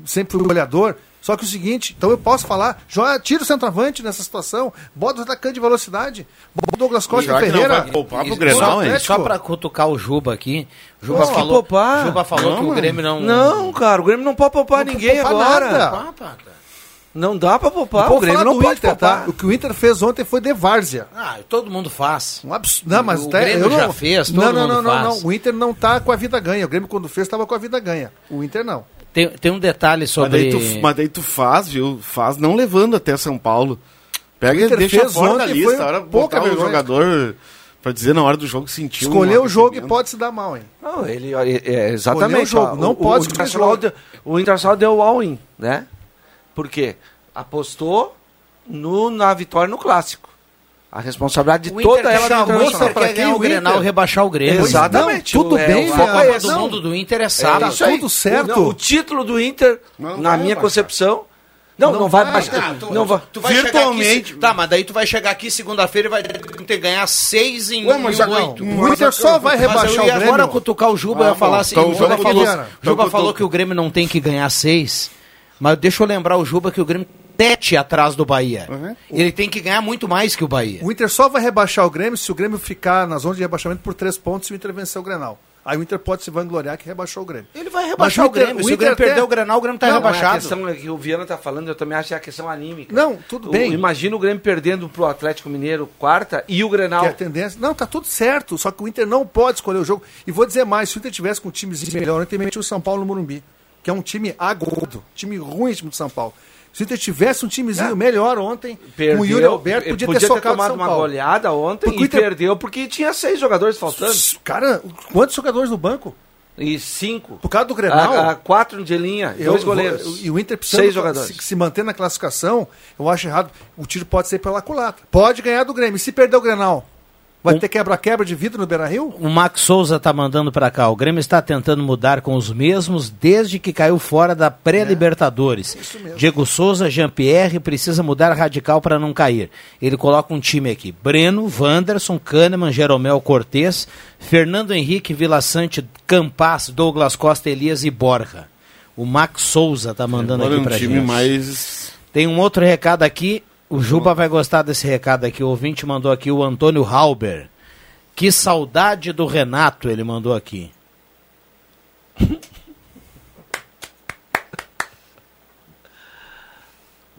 sempre fui goleador. Só que o seguinte, então eu posso falar, joga, tira o centroavante nessa situação, bota o atacante de velocidade, bota o Douglas Costa e que não Ferreira. vai poupar pro E- Grenal, só, hein? só pra cutucar o Juba aqui. O Juba Pô, falou, poupar. Juba falou Não, que o. Grêmio não. Não, cara, o Grêmio não pode poupar Não ninguém poupar agora. nada. Ah, Pato. Não dá pra poupar. O Grêmio não do pode Inter, poupar. tá? O que o Inter fez ontem foi de várzea. Ah, todo mundo faz. Um absurdo. Não, mas O tá- Grêmio eu não, já fez, todo não, não, mundo não, não, faz. não. O Inter não tá com a vida ganha. O Grêmio, quando fez, estava com a vida ganha. O Inter não. Tem, tem um detalhe Mas sobre. daí, tu, mas daí tu faz, viu? Faz não levando até São Paulo. Pega e deixa fora da lista. foi hora pouca o jogador pra dizer na hora do jogo que sentiu. Escolher um o jogo e pode se dar mal, hein? Não, ele, é, é, exatamente. O jogo, não o, pode o, Internacional o deu, o Internacional deu o all-in, né? Por quê? Apostou no, na vitória no Clássico. A responsabilidade de O toda Inter ela chamar Internacional. pra quem o Grenal rebaixar o Grêmio. Exatamente. Não, tudo É, bem, o foco Copa é do. Mundo do Inter é É sábado. isso aí. tudo certo. O, não, o título do Inter, Não, não na minha rebaixar. concepção, não, não, vai vai, baixar. Ah, tu, não vai. tu vai Virtualmente. aqui, tá, mas daí tu vai chegar aqui segunda-feira e vai ter que ganhar seis em Ué, mas oito. O Inter só vai Mas rebaixar o Grêmio. agora cutucar o Juba, Ah, eu ia falar assim, então o Juba falou. Juba Então, falou que o Grêmio não tem que ganhar seis, mas deixa eu lembrar o Juba que o Grêmio tete atrás do Bahia. Uhum. Ele tem que ganhar muito mais que o Bahia. O Inter só vai rebaixar o Grêmio se o Grêmio ficar na zona de rebaixamento por três pontos e o Inter vencer o Grenal. Aí o Inter pode se vangloriar que rebaixou o Grêmio. Ele vai rebaixar o o Grêmio. o Se o Inter Grêmio até- perder o Grenal, o Grêmio tá Não, Não, é a rebaixado. questão é que o Viana está falando, eu também acho que é a questão anímica. Não, tudo bem. O- Imagina o Grêmio perdendo pro Atlético Mineiro quarta e o Grenal. Que é a tendência. Não, tá tudo certo. Só que o Inter não pode escolher o jogo. E vou dizer mais: se o Inter tivesse com um time melhor, ontem metia o São Paulo no Morumbi. Que é um time agudo. Time ruim, time do São Paulo. Se o Inter tivesse um timezinho melhor ontem, com o Yuri Alberto, podia, ter socado tomado uma goleada ontem Porque e Inter- perdeu porque tinha seis jogadores faltando. Cara, quantos jogadores no banco? E cinco. Por causa do Grenal. A, a quatro de linha, Eu dois vou- goleiros. e o Inter precisa Seis jogadores. se, se manter na classificação, eu acho errado. O tiro pode ser pela culatra. Pode ganhar do Grêmio. E se perder o Grenal, vai ter quebra-quebra de vidro no Beira-Rio? O Max Souza tá mandando pra cá. O Grêmio está tentando mudar com os mesmos desde que caiu fora da pré-Libertadores. Diego Souza, Jean-Pierre precisa mudar radical para não cair. Ele coloca um time aqui: Breno, Wanderson, Kahneman, Jeromel Cortez, Fernando Henrique, Vila Sante, Campas, Douglas Costa, Elias e Borja. O Max Souza tá mandando Agora é aqui um time gente. mais. Tem um outro recado aqui. O Juba vai gostar desse recado aqui. O ouvinte mandou aqui o Antônio Halber. Que saudade do Renato, ele mandou aqui.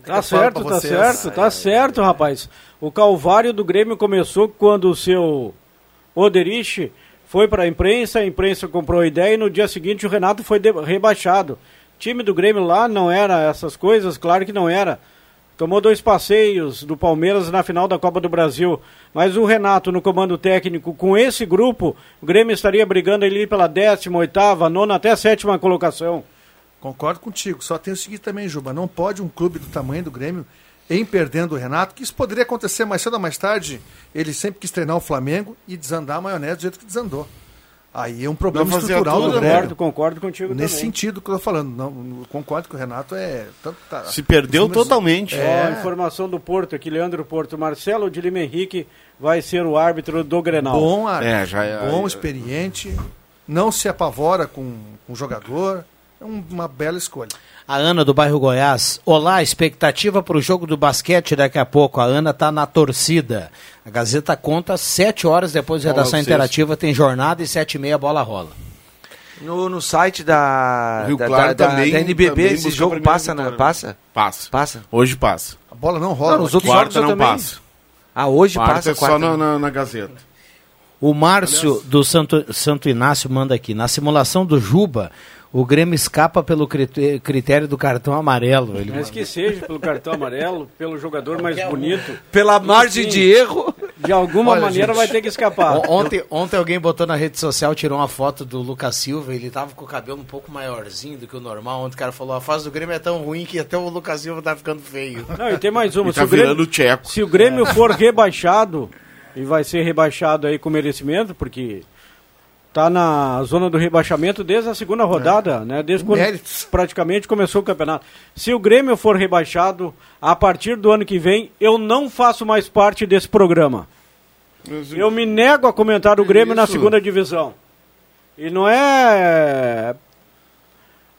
Tá falo certo, tá certo, tá certo, rapaz. O calvário do Grêmio começou quando o seu Oderich foi para a imprensa, a imprensa comprou a ideia e no dia seguinte o Renato foi rebaixado. O time do Grêmio lá não era essas coisas, claro que não era. Tomou dois passeios do Palmeiras na final da Copa do Brasil. Mas o Renato no comando técnico, com esse grupo, o Grêmio estaria brigando ali pela décima, oitava, nona até sétima colocação. Concordo contigo. Só tem o seguinte também, Juba. Não pode um clube do tamanho do Grêmio, em perdendo o Renato, que isso poderia acontecer mais cedo ou mais tarde. Ele sempre quis treinar o Flamengo e desandar a maionese do jeito que desandou. Aí é um problema estrutural tudo, do? Grêmio. Concordo, concordo contigo Nesse também. sentido que eu tô falando. Não, concordo que o Renato é... tanto tá- Se perdeu números- totalmente. Ó, É, informação do Porto aqui, Leandro Porto. Marcelo de Lima Henrique vai ser o árbitro do Grenal. bom, É, já é- bom, é- experiente, não se apavora com, o jogador. É um- uma bela escolha. A Ana do bairro Goiás. Olá, expectativa para o jogo do basquete daqui a pouco. A Ana está na torcida. A Gazeta conta sete horas depois da redação interativa tem jornada e sete e meia a bola rola. No, no site da, Rio da, Claro da, também- da NBB, também esse jogo passa, na, passa? Passa. Passa. Hoje passa. A bola não rola. Não, nos outros Quarta jogos não também. passa. Ah, hoje Quarta passa, é quarta. só na, na, na Gazeta. O Márcio do Santo, Santo Inácio manda aqui. Na simulação do Juba, o Grêmio escapa pelo critério do cartão amarelo. Ele Mas que seja pelo cartão amarelo, pelo jogador mais bonito. Pela margem Sim. de erro. De alguma Olha, maneira gente, vai ter que escapar. O- Ontem, ontem alguém botou na rede social, tirou uma foto do Lucas Silva, ele tava com o cabelo um pouco maiorzinho do que o normal. Ontem o cara falou, a fase do Grêmio é tão ruim que até o Lucas Silva tá ficando feio. Não, e tem mais uma. E tá o Grêmio- virando tcheco. Se o Grêmio for rebaixado, e vai ser rebaixado aí com merecimento, porque tá na zona do rebaixamento desde a segunda rodada, né? Desde quando Méritos. praticamente começou o campeonato. Se o Grêmio for rebaixado, a partir do ano que vem, eu não faço mais parte desse programa. Eu me nego a comentar o Grêmio na isso? segunda divisão. E não é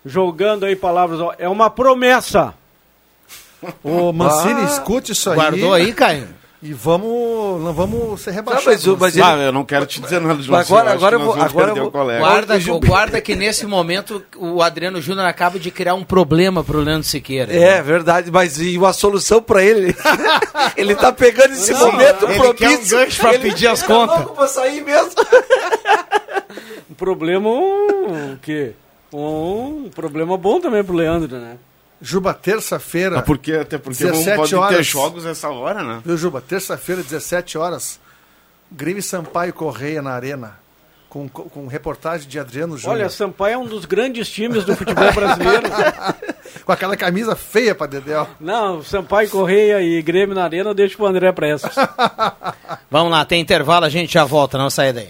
jogando aí palavras, é uma promessa. Ô, Mancini, Ah, escute isso aí. Guardou aí, Caio? E vamos, não vamos ser rebaixados. Não, mas o- mas Ah, eu não quero te dizer nada de Mas você, agora- agora eu vou- agora eu o vou- colega. Guarda, guarda que nesse momento o Adriano Júnior acaba de criar um problema pro Leandro Siqueira. É, verdade, mas e uma solução pra ele? ele tá pegando esse Não, momento ele propício. quer um Ele- pedir as ele contas. louco pra sair mesmo. Um problema um, que um problema bom também pro Leandro, né? Juba, terça-feira. Ah, porque, até porque não 17 pode ter horas. jogos essa hora, né? Viu, Juba? Terça-feira, 17 horas. Grêmio Sampaio Correia na Arena. Com, com reportagem de Adriano Júnior. Olha, Sampaio é um dos grandes times do futebol brasileiro. Com aquela camisa feia pra Dedéu. Não, Sampaio Correia e Grêmio na Arena, eu deixo pro André Prestes. Vamos lá, tem intervalo, a gente já volta, não sai daí.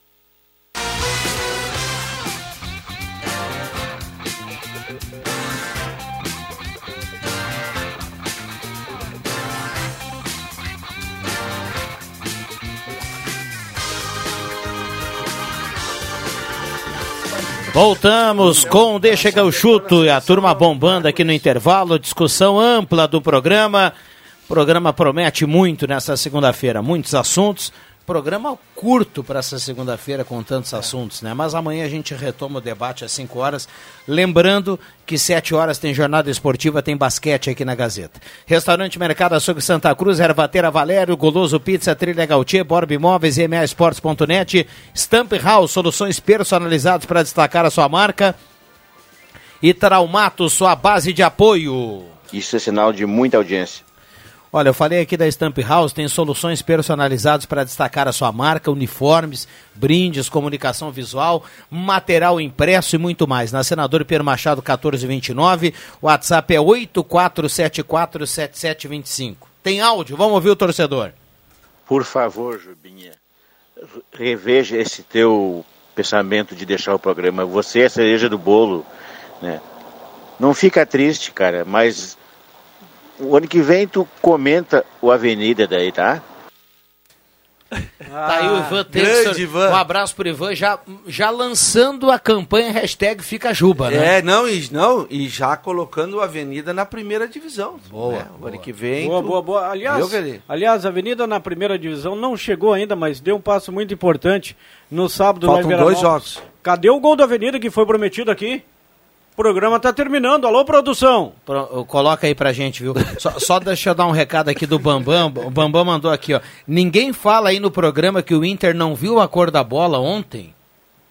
Voltamos com Deixa que eu chuto e a turma bombando aqui no intervalo, discussão ampla do programa. O programa promete muito nessa segunda-feira, muitos assuntos. Programa curto para essa segunda-feira com tantos assuntos, né? Mas amanhã a gente retoma o debate às 5 horas. Lembrando que 7 horas tem jornada esportiva, tem basquete aqui na Gazeta. Restaurante Mercado Açougue Santa Cruz, Ervateira Valério, Goloso Pizza, Trilha Gautier, Borb Imóveis, Esportes.net, Stamp House, soluções personalizadas para destacar a sua marca. E Traumato, sua base de apoio. Isso é sinal de muita audiência. Olha, eu falei aqui da Stamp House, tem soluções personalizadas para destacar a sua marca, uniformes, brindes, comunicação visual, material impresso e muito mais. Na Senador Pedro Machado 1429, o WhatsApp é 84747725. Tem áudio, vamos ouvir o torcedor. Por favor, Jubinha, reveja esse teu pensamento de deixar o programa. Você é a cereja do bolo, né? Não fica triste, cara, mas o ano que vem tu comenta o Avenida daí, tá? Tá aí o Ivan. Ivan. Um abraço pro Ivan, já, já lançando a campanha hashtag Fica Juba, né? É, não e, não, e já colocando a Avenida na primeira divisão. Boa, né? O ano que vem. Boa, tu- boa, boa. Aliás, aliás, a Avenida na primeira divisão não chegou ainda, mas deu um passo muito importante no sábado Faltam dois jogos. Cadê o gol da Avenida que foi prometido aqui? O programa tá terminando. Alô, produção. Pro- Coloca aí pra gente, viu? Só, só deixa eu dar um recado aqui do Bambam. O Bambam mandou aqui, ó. Ninguém fala aí no programa que o Inter não viu a cor da bola ontem.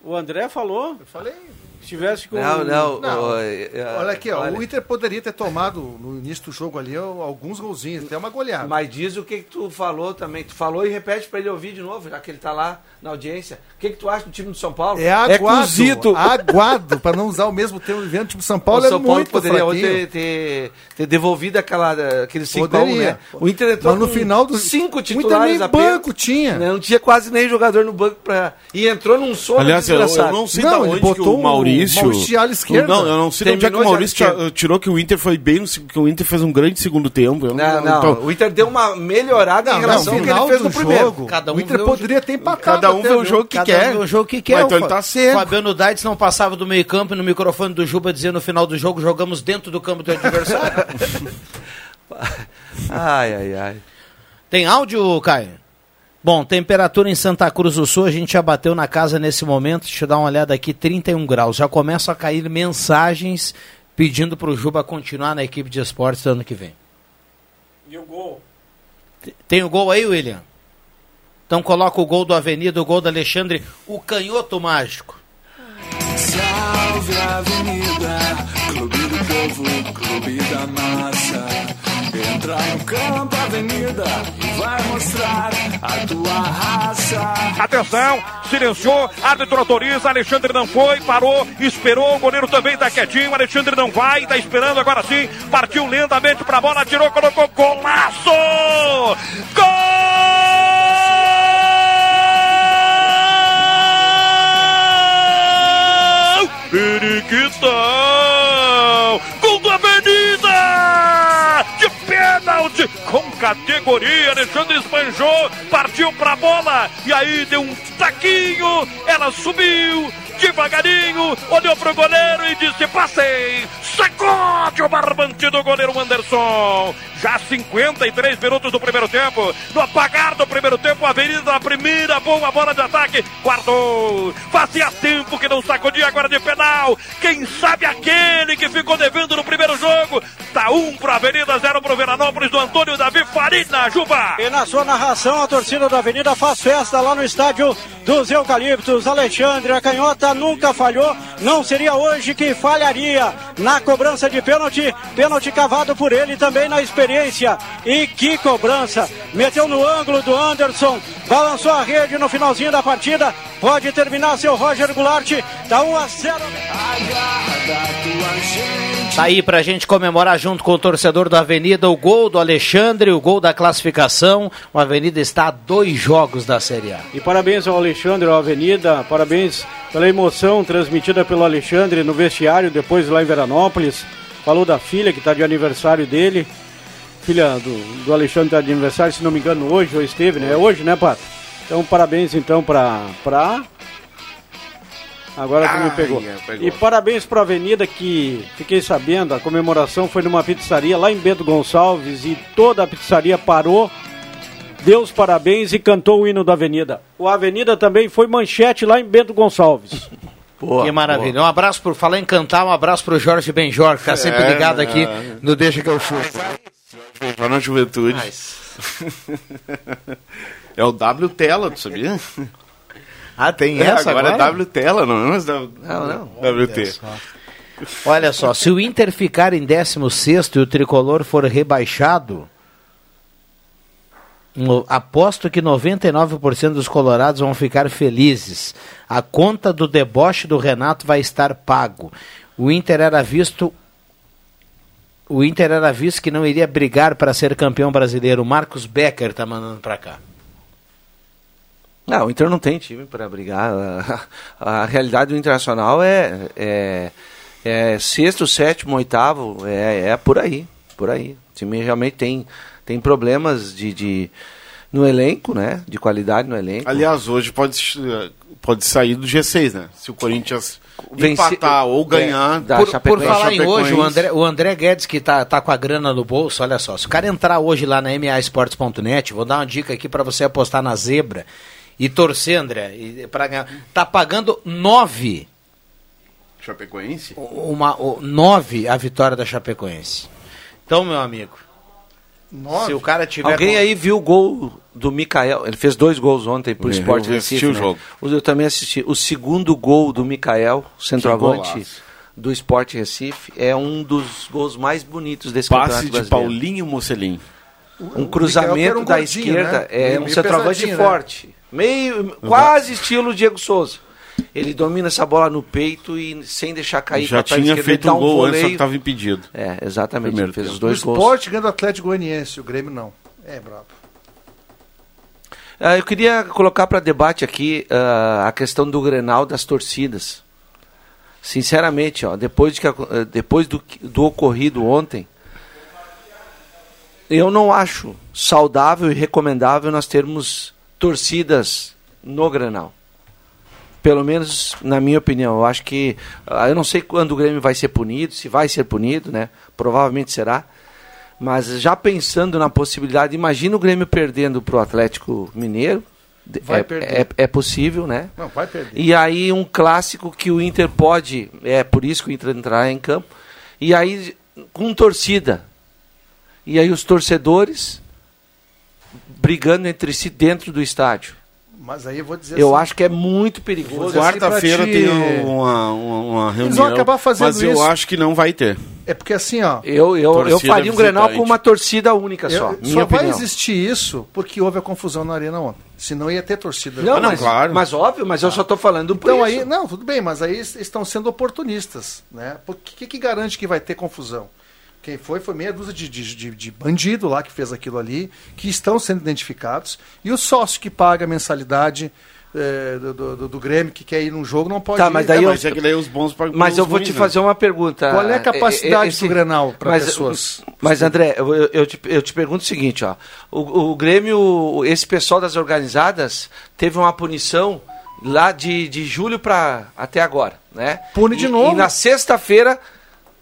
O André falou. Eu falei. Se tivesse com. Não, não. Não. o- é, Olha aqui, ó, olha. o Inter poderia ter tomado no início do jogo ali alguns golzinhos, até uma goleada. Mas diz o que, que tu falou também. Tu falou e repete pra ele ouvir de novo, já que ele tá lá na audiência. O que, que tu acha do time do São Paulo? É aguado, cozido. aguado, para não usar o mesmo termo vivendo, tipo São Paulo o São é Paulo muito poderia ter, ter, ter devolvido aquela, aquele cincão, Poderia. né? O Inter entrou Mas no com final do- cinco o Inter titulares nem apenas, banco tinha. né? Não tinha quase nem jogador no banco pra... E entrou num sono Aliás, eu, eu desgraçado. não sei Não, da ele onde que botou o Maurício. O Maurício de ala esquerda. Não, eu não sei de onde é que o Maurício tirou que o Inter foi bem, que o Inter fez um grande segundo tempo. Eu Não, não. então, o Inter deu uma melhorada em Não, relação no ao que ele final fez do no primeiro. jogo, Cada um o Inter o poderia ter empatado. Cada um vê o jogo que Cada quer. um vê o jogo que quer. Mas então ele tá certo. Fabiano Daites não passava do meio campo e no microfone do Juba dizia no final do jogo, jogamos dentro do campo do adversário. Ai, ai, ai. Tem áudio, Caio? Bom, temperatura em Santa Cruz do Sul, a gente já bateu na casa nesse momento, deixa eu dar uma olhada aqui, 31 graus. Já começam a cair mensagens pedindo para o Juba continuar na equipe de esportes do ano que vem. E o gol? Tem o gol aí, William? Então coloca o gol do Avenida, o gol do Alexandre, o canhoto mágico. Salve a avenida, clube do povo, clube da massa. Entra no campo, avenida, vai mostrar a tua raça. Atenção, silenciou, árbitro autoriza, Alexandre não foi, parou, esperou, o goleiro também tá quietinho, Alexandre não vai, tá esperando agora sim, partiu lentamente pra bola, tirou, colocou, golaço! Gol! Periquitão! Com categoria, Alexandre espanjou, partiu pra bola e aí deu um taquinho, ela subiu devagarinho, olhou pro goleiro e disse: Passei! Sacode o barbante do goleiro Anderson! Já 53 minutos do primeiro tempo, no apagar do primeiro tempo, a Avenida na primeira boa bola de ataque, guardou! Fazia tempo que não sacudia agora de penal! Quem sabe aquele que ficou devendo Tá um pro Avenida, zero pro Veranópolis do Antônio Davi Farina, Juba! E na sua narração, a torcida da Avenida faz festa lá no estádio dos Eucaliptos. Alexandre, a canhota nunca falhou, não seria hoje que falharia na cobrança de pênalti. Pênalti cavado por ele também na experiência. E que cobrança! Meteu no ângulo do Anderson, balançou a rede no finalzinho da partida. Pode terminar seu Roger Goulart. Tá 1 a 0. Tá aí pra gente comemorar junto com o torcedor da Avenida o gol do Alexandre, o gol da classificação. O Avenida está a dois jogos da Série A. E parabéns ao Alexandre, ao Avenida, parabéns pela emoção transmitida pelo Alexandre no vestiário, depois lá em Veranópolis. Falou da filha que está de aniversário dele. Filha do, do Alexandre está de aniversário, se não me engano, hoje, ou esteve, né? É hoje, né, Pato? Então, parabéns então pra. pra... Agora tu me pegou. é, pegou. E parabéns pra Avenida que fiquei sabendo, a comemoração foi numa pizzaria lá em Bento Gonçalves e toda a pizzaria parou deu os parabéns e cantou o hino da Avenida. O Avenida também foi manchete lá em Bento Gonçalves. que maravilha. Um abraço por falar em cantar, um abraço pro Jorge Benjor, que tá sempre É, ligado aqui né? no Deixa que eu chuto. Vai na juventude. é o W Tela, tu sabia? Ah, tem É, essa agora? agora? é W Tela, não é mais W- Não, não. WT. Olha só, se o Inter ficar em 16 e o tricolor for rebaixado, aposto que 99% dos colorados vão ficar felizes. A conta do deboche do Renato vai estar pago. O Inter era visto o Inter era visto que não iria brigar para ser campeão brasileiro. O Marcos Becker tá mandando para cá. Não, o Inter não tem time para brigar. A, a realidade do Internacional é, é, é sexto, sétimo, oitavo, é, é por aí, por aí. O time realmente tem, tem problemas de, de, no elenco, né? De qualidade no elenco. Aliás, hoje pode, pode sair do G6, né? Se o Corinthians Vence- empatar ou ganhar. É, da Por, por falar em hoje, o André, o André Guedes, que tá, tá com a grana no bolso, olha só, se o cara entrar hoje lá na maesportes.net, vou dar uma dica aqui para você apostar na zebra e torcer, André, e, pra ganhar. Tá pagando nove, Chapecoense? uma, o- nove a vitória da Chapecoense. Então, meu amigo, se o cara tiver... Alguém com- aí viu o gol do Mikael? Ele fez dois gols ontem pro Eu Sport assisti Recife. o né? jogo. Eu também assisti. O segundo gol do Mikael, centroavante do Sport Recife, é um dos gols mais bonitos desse Passe campeonato de brasileiro. Paulinho Mocelin. Um cruzamento um da gordinho, esquerda, né? é Meio- um meio centroavante pesadinho, né? Meio, quase estilo Diego Souza. Ele domina essa bola no peito e sem deixar cair Já tinha esquerda, feito um gol antes, só que estava impedido. É, exatamente. Primeiro fez tempo. os O dois gols. esporte ganha do Atlético Goianiense, o Grêmio não. É brabo. Ah, eu queria colocar para debate aqui ah, a questão do Grenal das torcidas. Sinceramente, ó, depois, de que, eh, depois do, do ocorrido ontem, eu não acho saudável e recomendável nós termos torcidas no Grenal. Pelo menos na minha opinião. Eu acho que. ah, Eu não sei quando o Grêmio vai ser punido, se vai ser punido, né? Provavelmente será. Mas já pensando na possibilidade, imagina o Grêmio perdendo para o Atlético Mineiro. Vai é, perder. é, é possível, né? Não, vai perder. E aí um clássico que o Inter pode, é por isso que o Inter entrará em campo. E aí com torcida. E aí os torcedores brigando entre si dentro do estádio. Mas aí eu vou dizer Eu assim, acho que é muito perigoso. Quarta-feira pra te- tem uma, uma, uma reunião. Eles vão acabar fazendo mas eu isso. acho que não vai ter. É porque assim, ó. Eu, eu, eu faria um Grenal com uma torcida única só. eu- minha só opinião. vai existir isso porque houve a confusão na arena ontem. Senão ia ter torcida. Não, Ah, não, mas, claro. mas óbvio, mas eu só estou falando por Então isso. aí, não, tudo bem, mas aí es- estão sendo oportunistas, né? O que, que garante que vai ter confusão? Quem foi, foi meia dúzia de, de, de- de bandido lá que fez aquilo ali, que estão sendo identificados, e o sócio que paga a mensalidade eh, do, do, do Grêmio, que quer ir num jogo, não pode Tá, ir. mas daí É, eu- mas é que daí os bons pagam Mas eu vou ruins, te né? fazer uma pergunta. Qual é a capacidade esse- do Grenal para pessoas? Mas, André, eu, eu- eu te, eu te pergunto o seguinte, ó. O, o Grêmio, esse pessoal das organizadas, teve uma punição lá de, de julho para até agora, né? Pune de E- novo. E na sexta-feira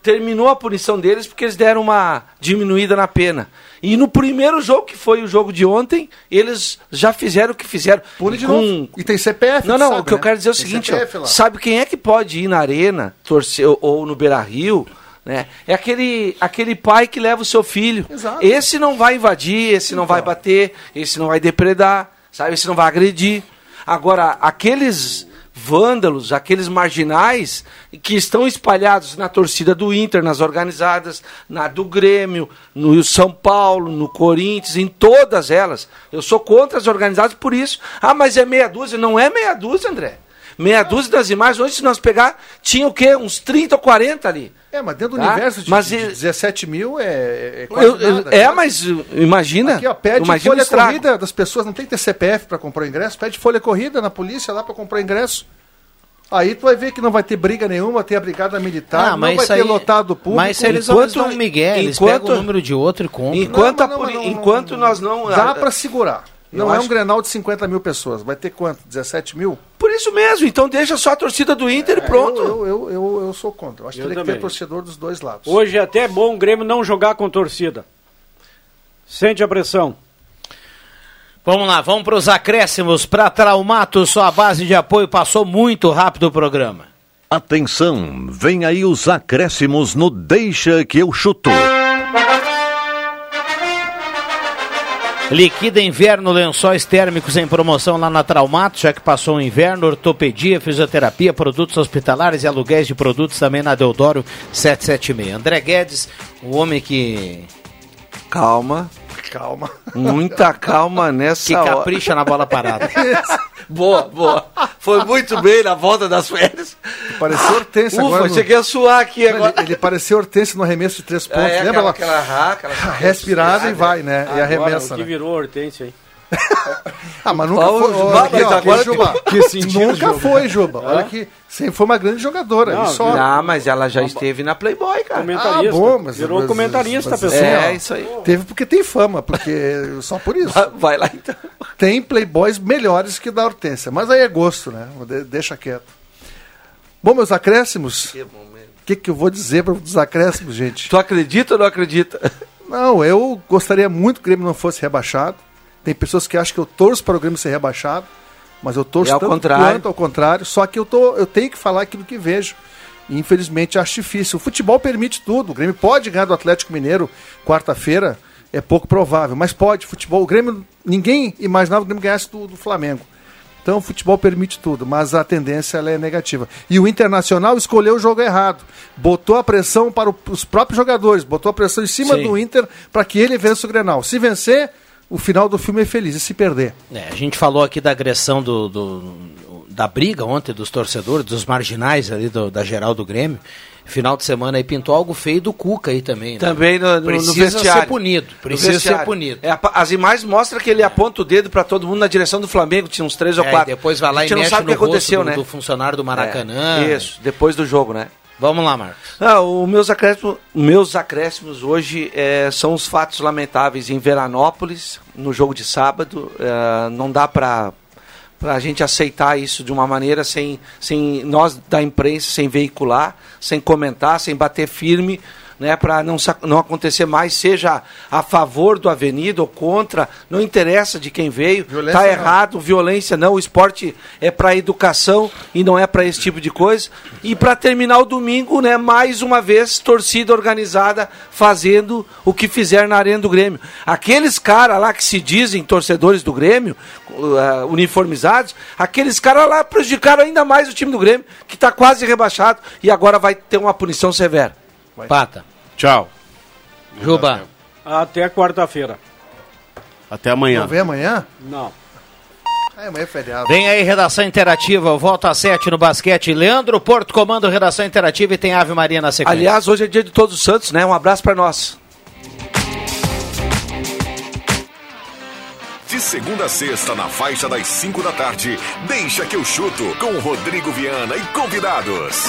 terminou a punição deles porque eles deram uma diminuída na pena. E no primeiro jogo, que foi o jogo de ontem, eles já fizeram o que fizeram. Pune de Com- novo. E tem CPF, não, não, sabe, o que eu né? quero dizer é o Tem seguinte, ó, sabe quem é que pode ir na arena, torcer ou, ou no Beira-Rio, né? É aquele aquele pai que leva o seu filho. Exato. Esse não vai invadir, esse não vai bater, esse não vai depredar, sabe? Esse não vai agredir. Agora, aqueles vândalos, aqueles marginais que estão espalhados na torcida do Inter, nas organizadas, na do Grêmio, no São Paulo, no Corinthians, em todas elas. Eu sou contra as organizadas por isso. Ah, mas é meia dúzia. Não é meia dúzia, André. Meia dúzia das imagens, hoje se nós pegar, tinha o quê? Uns 30 ou 40 ali. É, mas dentro do Tá? universo de, Mas de e- 17 mil é, é quase Eu- eu- nada. é, Quase- mas uh, imagina. Aqui, ó, pede imagina o folha corrida das pessoas, não tem que ter CPF para comprar ingresso, pede folha corrida na polícia lá para comprar ingresso. Aí tu vai ver que não vai ter briga nenhuma, ter a brigada militar, Ah, não vai ter aí- lotado o público. Mas se eles Enquanto- um Miguel, eles enquanto- pegam o número de outro e compram. Enquanto, Não, não, enquanto nós não. Dá para segurar. Eu Não é acho- um Grenal de 50 mil pessoas. Vai ter quanto? 17 mil? Por isso mesmo, então deixa só a torcida do Inter e pronto. Eu, eu, eu, eu sou contra. Eu acho que Eu teria que também. ter torcedor dos dois lados. Hoje é até bom o Grêmio não jogar com torcida. Sente a pressão. Vamos lá, vamos para os acréscimos. Para Traumato, sua base de apoio passou muito rápido o programa. Atenção, vem aí os acréscimos no Deixa que eu chuto. Liquida Inverno Lençóis Térmicos em promoção lá na Traumato, já que passou o inverno, ortopedia, fisioterapia, produtos hospitalares e aluguéis de produtos também na Deodoro 776. André Guedes, o homem que, Calma, Calma. muita calma nessa que hora. capricha na bola parada. Boa, boa. Foi muito bem na volta das férias. Pareceu Hortência Ufa, agora. no- cheguei a suar aqui Não, agora. Ele, ele pareceu Hortência no arremesso de três pontos. É, Lembra aquela, lá? aquela, rá, aquela Respirada e vai, né? e Agora, arremessa, o que né? virou hortência aí. Ah, mas nunca Ó, foi. Juba, olha mas agora Juba. que- que sentido, nunca Juba? foi, Juba. Olha Hã? que sempre foi uma grande jogadora. Não, só. não, mas ela já esteve na Playboy, cara. Ah, bom, mas, Virou mas- comentarista, mas, pessoal. É, isso aí. Teve porque tem fama, porque só por isso. Vai lá então. Tem playboys melhores que da Hortência, mas aí é gosto, né? De- deixa quieto. Bom, meus acréscimos. O que, que eu vou dizer para os acréscimos, gente? Tu acredita ou não acredita? Não, eu gostaria muito que o Grêmio não fosse rebaixado. Tem pessoas que acham que eu torço para o Grêmio ser rebaixado, mas eu torço É ao tanto contrário. quanto ao contrário. Só que eu, tô, eu tenho que falar aquilo que vejo. E, infelizmente acho difícil. O futebol permite tudo. O Grêmio pode ganhar do Atlético Mineiro quarta-feira, é pouco provável, mas pode. Futebol, o Grêmio, ninguém imaginava que o Grêmio ganhasse do, do Flamengo. Então o futebol permite tudo, mas a tendência é negativa. E o Internacional escolheu o jogo errado. Botou a pressão para o- os próprios jogadores, botou a pressão em cima Sim. do Inter para que ele vença o Grenal. Se vencer, o final do filme é feliz. E se perder? É, a gente falou aqui da agressão do, do- da briga ontem dos torcedores, dos marginais ali do- da geral do Grêmio. Final de semana aí pintou algo feio do Cuca aí também. né? Também no, no, no Precisa vestiário. ser punido. No Precisa ser punido. É, as imagens mostram que ele aponta o dedo pra todo mundo na direção do Flamengo, tinha uns três ou É, e quatro. depois vai lá a e gente não sabe o que no rosto aconteceu, do- né? do funcionário do Maracanã. É, isso, depois do jogo, né? Vamos lá, Marcos. Ah, os meus acréscimos, meus acréscimos hoje é, são os fatos lamentáveis em Veranópolis, no jogo de sábado. É, não dá para a gente aceitar isso de uma maneira sem, sem nós da imprensa, sem veicular, sem comentar, sem bater firme. Né, para não, não acontecer mais, seja a favor do Avenida ou contra, não interessa de quem veio, Violência tá não. errado, violência não, o esporte é para educação e não é para esse tipo de coisa. E para terminar o domingo, né, mais uma vez, torcida organizada fazendo o que fizer na Arena do Grêmio. Aqueles caras lá que se dizem torcedores do Grêmio, uh, uniformizados, aqueles caras lá prejudicaram ainda mais o time do Grêmio, que está quase rebaixado e agora vai ter uma punição severa. Pata. Tchau. Juba. Até quarta-feira. Até amanhã. Não vem amanhã? Não. É, amanhã é feriado. Vem aí, redação interativa. Volta às sete no basquete. Leandro Porto comando redação interativa e tem Ave Maria na sequência. Aliás, hoje é dia de Todos os Santos, né? Um abraço para nós. De segunda a sexta, na faixa das 5 da tarde, deixa que eu chuto com Rodrigo Viana e convidados.